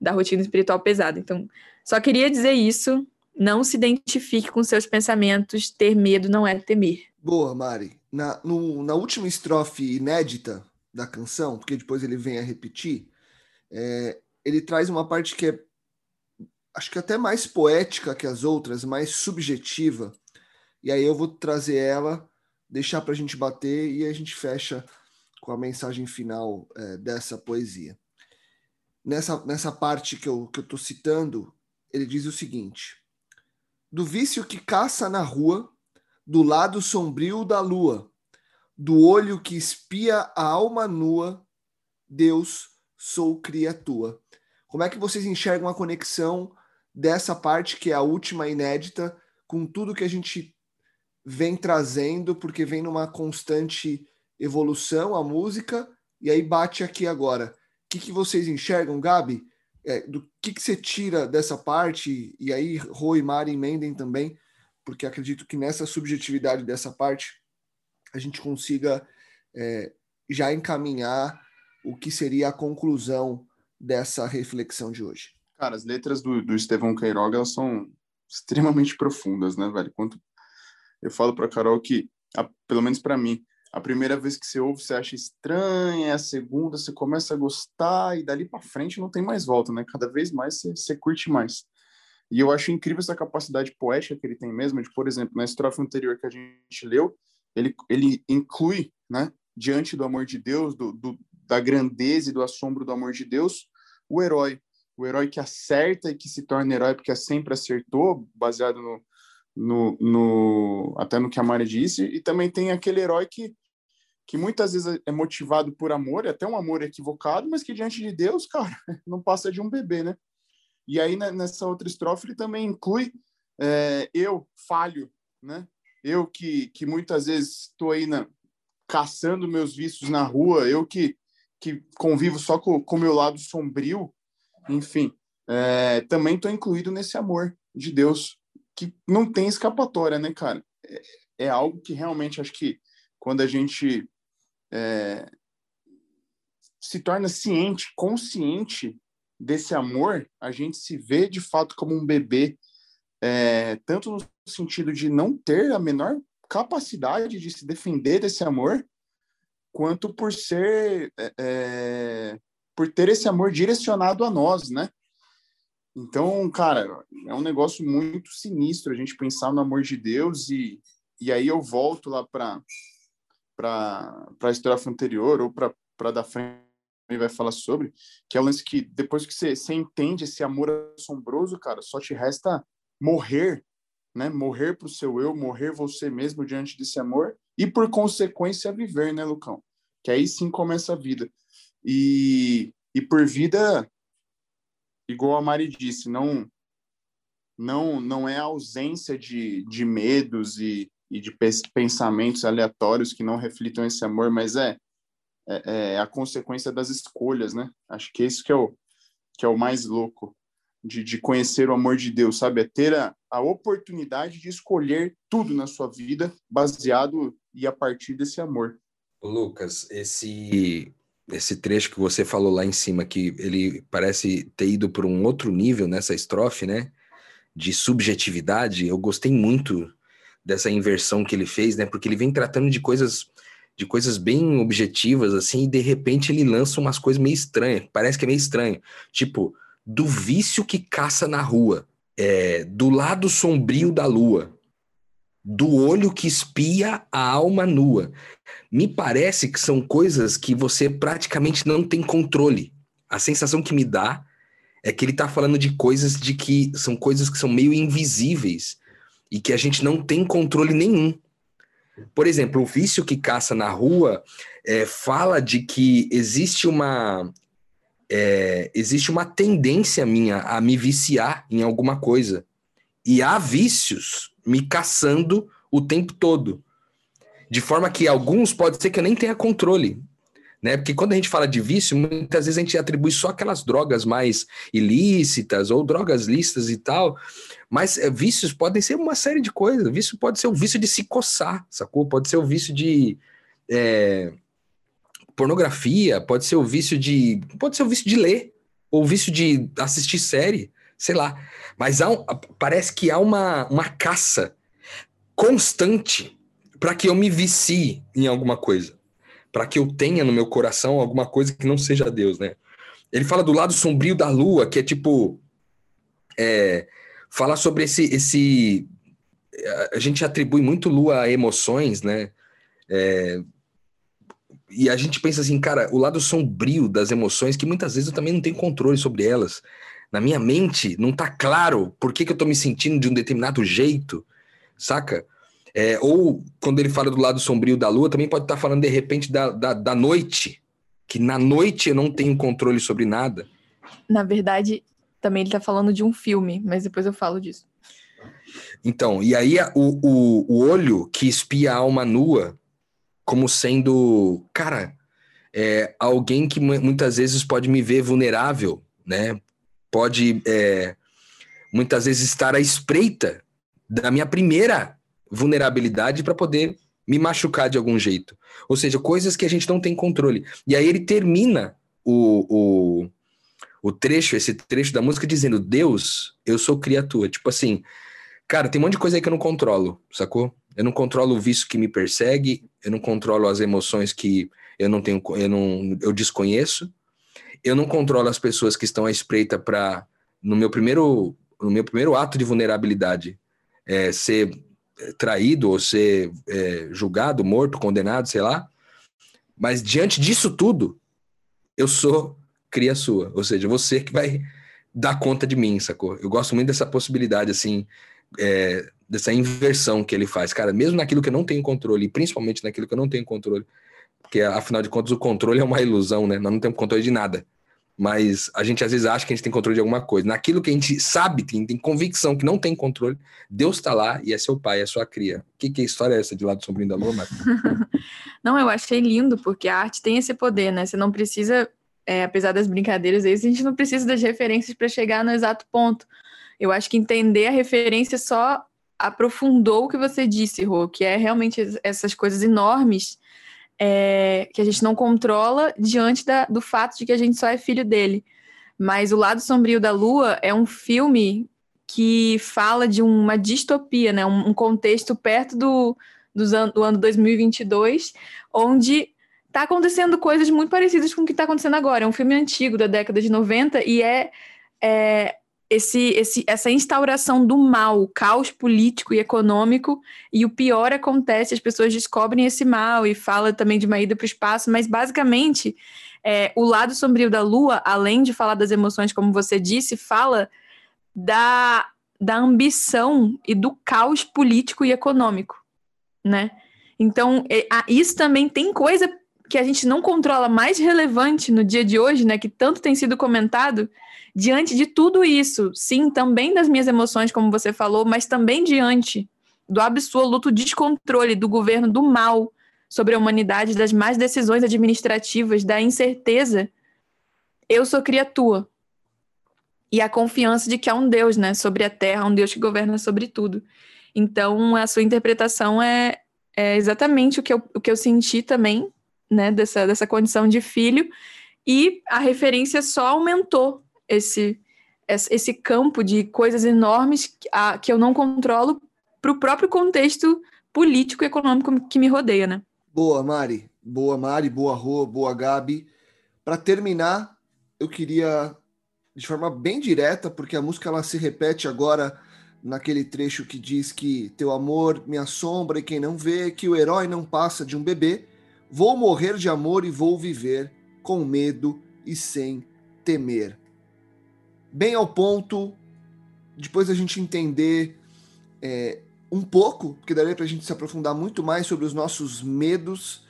da rotina espiritual pesada. Então, só queria dizer isso, não se identifique com seus pensamentos. Ter medo não é temer. Boa, Mari. Na, no, na última estrofe inédita da canção, porque depois ele vem a repetir, é, ele traz uma parte que é, acho que até mais poética que as outras, mais subjetiva. E aí eu vou trazer ela, deixar para a gente bater e a gente fecha com a mensagem final é, dessa poesia. Nessa, nessa parte que eu estou que eu citando, ele diz o seguinte: do vício que caça na rua, do lado sombrio da lua, do olho que espia a alma nua, Deus, sou criatura. Como é que vocês enxergam a conexão dessa parte que é a última inédita com tudo que a gente vem trazendo, porque vem numa constante evolução a música e aí bate aqui agora. O que, que vocês enxergam, Gabi? É, do que, que você tira dessa parte, e aí Rô e Mari emendem também, porque acredito que nessa subjetividade dessa parte a gente consiga é, já encaminhar o que seria a conclusão dessa reflexão de hoje. Cara, as letras do, do Estevão Queiroga são extremamente profundas, né, velho? Quanto eu falo para Carol que, pelo menos para mim, a primeira vez que você ouve, você acha estranha, a segunda você começa a gostar, e dali para frente não tem mais volta, né? Cada vez mais você, você curte mais. E eu acho incrível essa capacidade poética que ele tem mesmo, de, por exemplo, na estrofe anterior que a gente leu, ele, ele inclui, né, diante do amor de Deus, do, do, da grandeza e do assombro do amor de Deus, o herói. O herói que acerta e que se torna herói porque sempre acertou, baseado no, no, no, até no que a Mari disse, e também tem aquele herói que, que muitas vezes é motivado por amor, é até um amor equivocado, mas que diante de Deus, cara, não passa de um bebê, né? E aí né, nessa outra estrofe ele também inclui é, eu falho, né? Eu que, que muitas vezes estou aí na, caçando meus vícios na rua, eu que, que convivo só com o meu lado sombrio, enfim, é, também estou incluído nesse amor de Deus que não tem escapatória, né, cara? É, é algo que realmente acho que quando a gente é, se torna ciente, consciente desse amor, a gente se vê de fato como um bebê, é, tanto no sentido de não ter a menor capacidade de se defender desse amor, quanto por ser é, é por ter esse amor direcionado a nós, né? Então, cara, é um negócio muito sinistro a gente pensar no amor de Deus e, e aí eu volto lá para para a estrofe anterior ou para da frente vai falar sobre, que é o lance que depois que você, você entende esse amor assombroso, cara, só te resta morrer, né? Morrer para o seu eu, morrer você mesmo diante desse amor e por consequência viver, né, Lucão? Que aí sim começa a vida. E, e por vida igual a Mari disse, não não não é a ausência de, de medos e, e de pensamentos aleatórios que não reflitam esse amor, mas é, é, é, a consequência das escolhas, né? Acho que esse que é o que é o mais louco de, de conhecer o amor de Deus, sabe? É ter a, a oportunidade de escolher tudo na sua vida baseado e a partir desse amor. Lucas, esse esse trecho que você falou lá em cima, que ele parece ter ido para um outro nível nessa estrofe, né? De subjetividade, eu gostei muito dessa inversão que ele fez, né? Porque ele vem tratando de coisas de coisas bem objetivas, assim, e de repente ele lança umas coisas meio estranhas, parece que é meio estranho. Tipo, do vício que caça na rua, é, do lado sombrio da lua, do olho que espia a alma nua. Me parece que são coisas que você praticamente não tem controle. A sensação que me dá é que ele está falando de coisas de que são coisas que são meio invisíveis e que a gente não tem controle nenhum. Por exemplo, o vício que caça na rua é, fala de que existe uma é, existe uma tendência minha a me viciar em alguma coisa. E há vícios me caçando o tempo todo. De forma que alguns pode ser que eu nem tenha controle. Né? Porque quando a gente fala de vício, muitas vezes a gente atribui só aquelas drogas mais ilícitas ou drogas lícitas e tal. Mas é, vícios podem ser uma série de coisas. Vício pode ser o vício de se coçar, sacou? Pode ser o vício de é, pornografia, pode ser o vício de. Pode ser o vício de ler, ou o vício de assistir série, sei lá. Mas um, parece que há uma, uma caça constante para que eu me vicie em alguma coisa, para que eu tenha no meu coração alguma coisa que não seja Deus, né? Ele fala do lado sombrio da lua, que é tipo é, sobre esse esse a gente atribui muito lua a emoções, né? É, e a gente pensa assim, cara, o lado sombrio das emoções, que muitas vezes eu também não tenho controle sobre elas. Na minha mente não tá claro por que, que eu tô me sentindo de um determinado jeito saca? É, ou quando ele fala do lado sombrio da lua, também pode estar falando de repente da, da, da noite, que na noite eu não tenho controle sobre nada. Na verdade, também ele está falando de um filme, mas depois eu falo disso. Então, e aí o, o, o olho que espia a alma nua como sendo, cara, é, alguém que muitas vezes pode me ver vulnerável, né? Pode é, muitas vezes estar à espreita da minha primeira vulnerabilidade para poder me machucar de algum jeito. Ou seja, coisas que a gente não tem controle. E aí ele termina o, o, o trecho, esse trecho da música, dizendo: Deus, eu sou criatura. Tipo assim, Cara, tem um monte de coisa aí que eu não controlo, sacou? Eu não controlo o vício que me persegue, eu não controlo as emoções que eu não tenho, eu não, eu desconheço. Eu não controlo as pessoas que estão à espreita para no meu primeiro, no meu primeiro ato de vulnerabilidade, é, ser traído ou ser é, julgado, morto, condenado, sei lá. Mas diante disso tudo, eu sou cria sua, ou seja, você que vai dar conta de mim, sacou? Eu gosto muito dessa possibilidade, assim, é, dessa inversão que ele faz, cara, mesmo naquilo que eu não tenho controle, principalmente naquilo que eu não tenho controle, porque afinal de contas o controle é uma ilusão, né? Nós não temos controle de nada. Mas a gente às vezes acha que a gente tem controle de alguma coisa. Naquilo que a gente sabe, tem, convicção que não tem controle, Deus está lá e é seu pai, é sua cria. Que, que história é essa de lado sombrinho da lua, Marcos? não, eu achei lindo, porque a arte tem esse poder, né? Você não precisa, é, apesar das brincadeiras, a gente não precisa das referências para chegar no exato ponto. Eu acho que entender a referência só aprofundou o que você disse, Rô, que é realmente essas coisas enormes é, que a gente não controla diante da, do fato de que a gente só é filho dele. Mas O Lado Sombrio da Lua é um filme que fala de uma distopia, né? um, contexto perto do, do, do ano 2022, onde está acontecendo coisas muito parecidas com o que está acontecendo agora. É um filme antigo, da década de 90, e é, é esse, esse, essa instauração do mal, o caos político e econômico, e o pior acontece, as pessoas descobrem esse mal e fala também de uma ida para o espaço, mas basicamente é, o lado sombrio da Lua, além de falar das emoções, como você disse, fala da, da ambição e do caos político e econômico, né? Então, isso também tem coisa que a gente não controla mais relevante no dia de hoje, né? Que tanto tem sido comentado, diante de tudo isso, sim, também das minhas emoções, como você falou, mas também diante do absoluto descontrole do governo do mal sobre a humanidade, das más decisões administrativas, da incerteza, eu sou criatura. E a confiança de que há um Deus, né, sobre a terra, um Deus que governa sobre tudo. Então, a sua interpretação é, é exatamente o que, eu, o que eu senti também, né, dessa, dessa condição de filho, e a referência só aumentou esse, esse campo de coisas enormes que, que eu não controlo para o próprio contexto político e econômico que me rodeia, né? Boa, Mari. Boa, Mari. Boa, Rô. Boa, Gabi. Para terminar, eu queria, de forma bem direta, porque a música ela se repete agora naquele trecho que diz que teu amor me assombra e quem não vê, que o herói não passa de um bebê. Vou morrer de amor e vou viver com medo e sem temer bem ao ponto, depois a gente entender é, um pouco, porque daria para a gente se aprofundar muito mais sobre os nossos medos,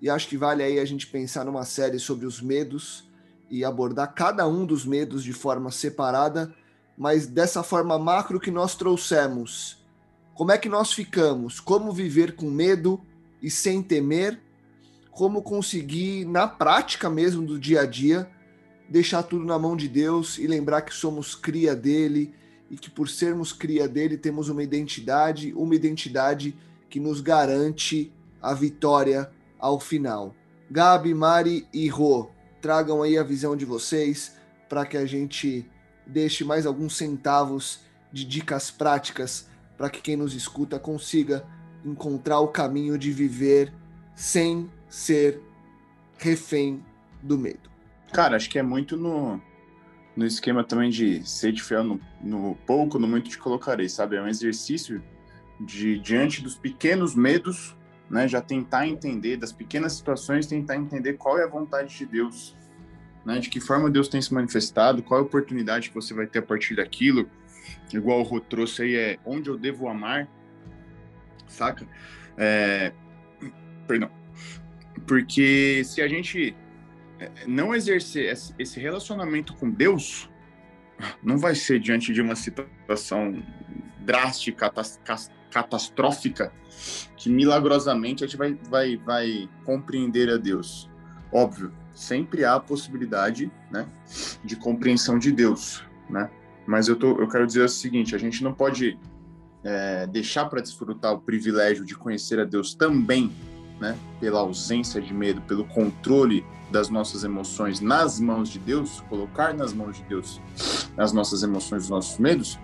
e acho que vale aí a gente pensar numa série sobre os medos e abordar cada um dos medos de forma separada, mas dessa forma macro que nós trouxemos. Como é que nós ficamos? Como viver com medo e sem temer? Como conseguir, na prática mesmo do dia a dia, deixar tudo na mão de Deus e lembrar que somos cria dele e que por sermos cria dele temos uma identidade, uma identidade que nos garante a vitória ao final. Gabi, Mari e Rô, tragam aí a visão de vocês para que a gente deixe mais alguns centavos de dicas práticas para que quem nos escuta consiga encontrar o caminho de viver sem ser refém do medo. Cara, acho que é muito no, no esquema também de ser de fiel no, no pouco, no muito te colocarei, sabe? É um exercício de, diante dos pequenos medos, né? Já tentar entender, das pequenas situações, tentar entender qual é a vontade de Deus, né? De que forma Deus tem se manifestado, qual é a oportunidade que você vai ter a partir daquilo. Igual o Rô trouxe aí, é onde eu devo amar, saca? É, perdão. Porque se a gente não exercer esse relacionamento com Deus não vai ser diante de uma situação drástica, catastrófica, que milagrosamente a gente vai, vai, vai compreender a Deus. Óbvio, sempre há a possibilidade né, de compreensão de Deus, né? Mas eu, tô, eu quero dizer o seguinte: a gente não pode é, deixar para desfrutar o privilégio de conhecer a Deus também né, pela ausência de medo, pelo controle das nossas emoções nas mãos de Deus, colocar nas mãos de Deus as nossas emoções, os nossos medos,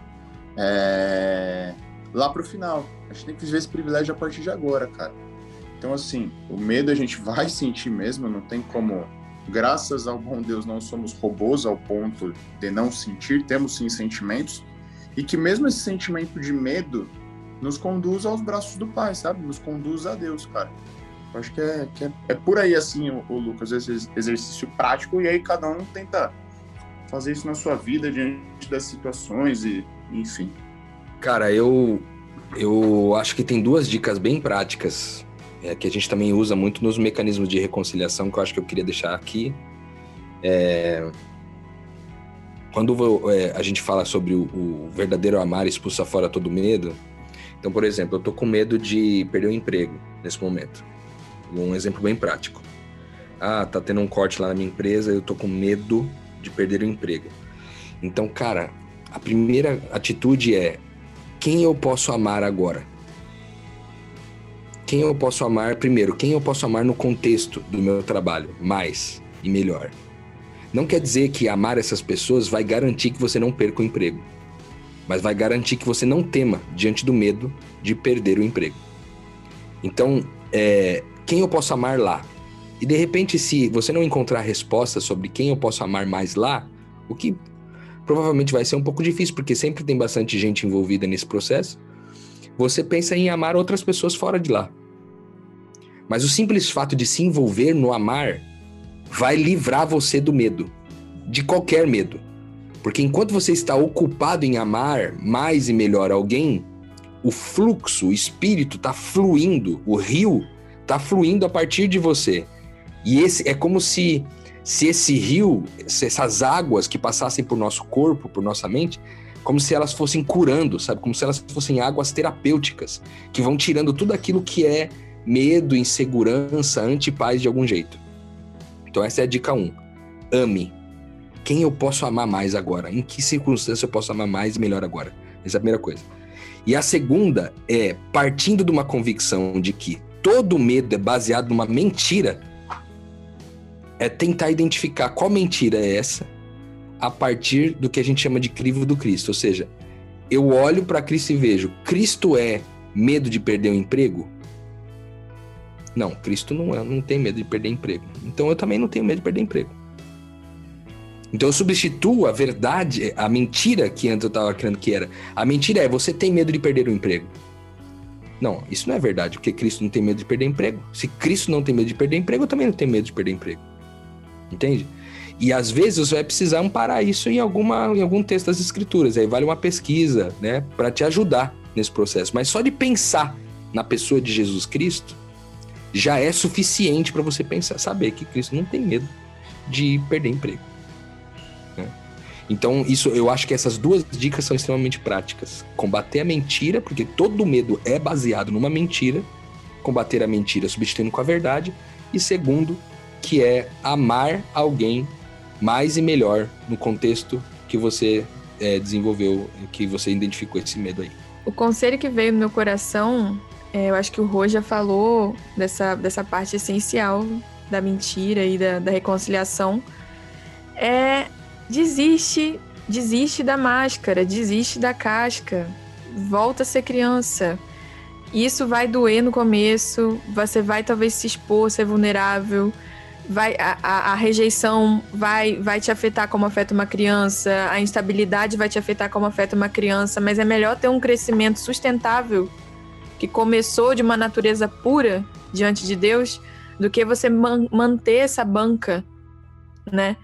é... lá pro final. A gente tem que viver esse privilégio a partir de agora, cara. Então, assim, o medo a gente vai sentir mesmo, não tem como. Graças ao bom Deus, não somos robôs ao ponto de não sentir, temos sim sentimentos, e que mesmo esse sentimento de medo nos conduz aos braços do Pai, sabe? Nos conduz a Deus, cara. Eu acho que é, que é, é por aí, assim, o, o Lucas, esse exercício prático, e aí cada um tenta fazer isso na sua vida diante das situações e enfim. Cara, eu eu acho que tem duas dicas bem práticas é, que a gente também usa muito nos mecanismos de reconciliação que eu acho que eu queria deixar aqui. É, quando é, a gente fala sobre o, o, verdadeiro amar expulsa fora todo medo, então, por exemplo, eu tô com medo de perder o emprego nesse momento. Um exemplo bem prático. Ah, tá tendo um corte lá na minha empresa, eu tô com medo de perder o emprego. Então, cara, a primeira atitude é: quem eu posso amar agora? Quem eu posso amar primeiro? Quem eu posso amar no contexto do meu trabalho mais e melhor? Não quer dizer que amar essas pessoas vai garantir que você não perca o emprego, mas vai garantir que você não tema diante do medo de perder o emprego. Então, é, quem eu posso amar lá? E de repente, se você não encontrar resposta sobre quem eu posso amar mais lá, o que provavelmente vai ser um pouco difícil, porque sempre tem bastante gente envolvida nesse processo, você pensa em amar outras pessoas fora de lá. Mas o simples fato de se envolver no amar vai livrar você do medo, de qualquer medo. Porque enquanto você está ocupado em amar mais e melhor alguém, o fluxo, o espírito está fluindo, o rio está fluindo a partir de você. E esse é como se se esse rio, se essas águas que passassem por nosso corpo, por nossa mente, como se elas fossem curando, sabe? Como se elas fossem águas terapêuticas, que vão tirando tudo aquilo que é medo, insegurança, antipaz de algum jeito. Então essa é a dica 1. Um. Ame. Quem eu posso amar mais agora? Em que circunstância eu posso amar mais e melhor agora? Essa é a primeira coisa. E a segunda é, partindo de uma convicção de que todo medo é baseado numa mentira, é tentar identificar qual mentira é essa a partir do que a gente chama de crivo do Cristo. Ou seja, eu olho para Cristo e vejo, Cristo é medo de perder o emprego? Não, Cristo não, é, não tem medo de perder emprego. Então eu também não tenho medo de perder emprego. Então eu substituo a verdade, a mentira que antes eu estava crendo que era. A mentira é você tem medo de perder o emprego. Não, isso não é verdade, porque Cristo não tem medo de perder emprego. Se Cristo não tem medo de perder emprego, eu também não tenho medo de perder emprego. Entende? E às vezes você vai precisar amparar isso em, alguma, em algum texto das escrituras. Aí vale uma pesquisa, né, para te ajudar nesse processo. Mas só de pensar na pessoa de Jesus Cristo já é suficiente para você pensar, saber que Cristo não tem medo de perder emprego. Então, isso eu acho que essas duas dicas são extremamente práticas. Combater a mentira, porque todo medo é baseado numa mentira. Combater a mentira substituindo com a verdade. E segundo, que é amar alguém mais e melhor no contexto que você é, desenvolveu, que você identificou esse medo aí. O conselho que veio no meu coração, é, eu acho que o Rô já falou dessa, dessa parte essencial da mentira e da, da reconciliação, é desiste, desiste da máscara, desiste da casca, volta a ser criança. Isso vai doer no começo, você vai talvez se expor, ser vulnerável, vai a, a, a, rejeição vai, vai te afetar como afeta uma criança, a instabilidade vai te afetar como afeta uma criança, mas é melhor ter um crescimento sustentável que começou de uma natureza pura diante de Deus do que você man manter essa banca, né,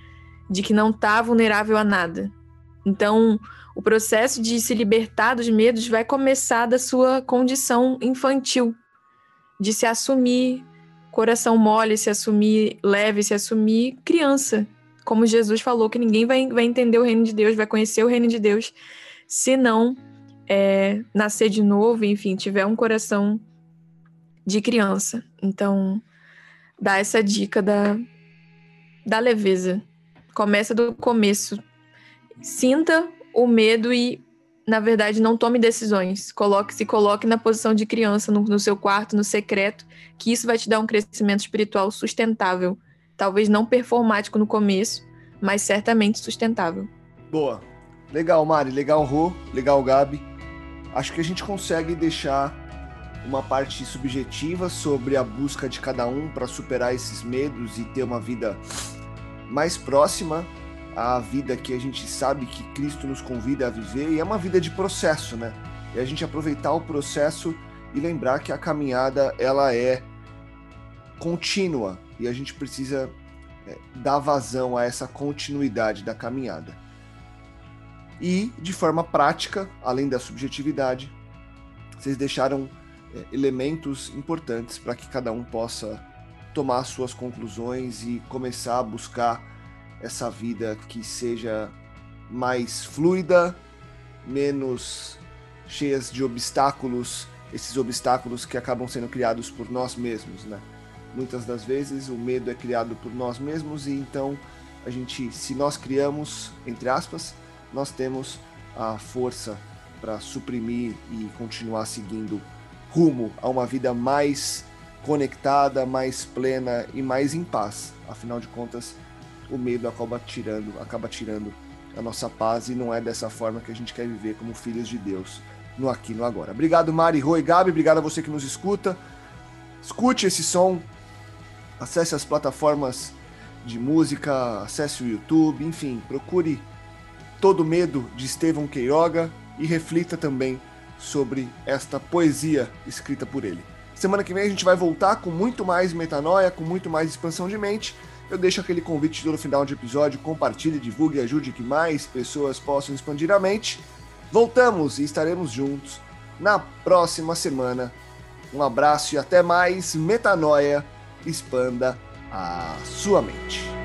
de que não está vulnerável a nada. Então, o processo de se libertar dos medos vai começar da sua condição infantil, de se assumir coração mole, se assumir leve, se assumir criança. Como Jesus falou, que ninguém vai, vai entender o reino de Deus, vai conhecer o reino de Deus, se não é, nascer de novo, enfim, tiver um coração de criança. Então, dá essa dica da, da leveza. Começa do começo. Sinta o medo e na verdade, não tome decisões. Coloque, se coloque na posição de criança no, no, seu quarto, no secreto, que isso vai te dar um crescimento espiritual sustentável. Talvez não performático no começo, mas certamente sustentável. Boa. Legal, Mari. Legal, Rô. Legal, Gabi. acho que a gente consegue deixar uma parte subjetiva sobre a busca de cada um para superar esses medos e ter uma vida mais próxima à vida que a gente sabe que Cristo nos convida a viver, e é uma vida de processo, né? E a gente aproveitar o processo e lembrar que a caminhada ela é contínua e a gente precisa é, dar vazão a essa continuidade da caminhada. E de forma prática, além da subjetividade, vocês deixaram é, elementos importantes para que cada um possa tomar suas conclusões e começar a buscar essa vida que seja mais fluida, menos cheias de obstáculos, esses obstáculos que acabam sendo criados por nós mesmos, né? Muitas das vezes o medo é criado por nós mesmos e então a gente, se nós criamos, entre aspas, nós temos a força para suprimir e continuar seguindo rumo a uma vida mais conectada, mais plena e mais em paz. Afinal de contas, o medo acaba tirando, acaba tirando a nossa paz e não é dessa forma que a gente quer viver como filhos de Deus no aqui no agora. Obrigado Mari, Rui, Gabi, obrigado a você que nos escuta. Escute esse som, acesse as plataformas de música, acesse o YouTube, enfim, procure Todo Medo de Estevão Queiroga e reflita também sobre esta poesia escrita por ele. Semana que vem a gente vai voltar com muito mais metanoia, com muito mais expansão de mente. Eu deixo aquele convite no final de episódio, compartilhe, divulgue ajude que mais pessoas possam expandir a mente. Voltamos e estaremos juntos na próxima semana. Um abraço e até mais. Metanoia, expanda a sua mente.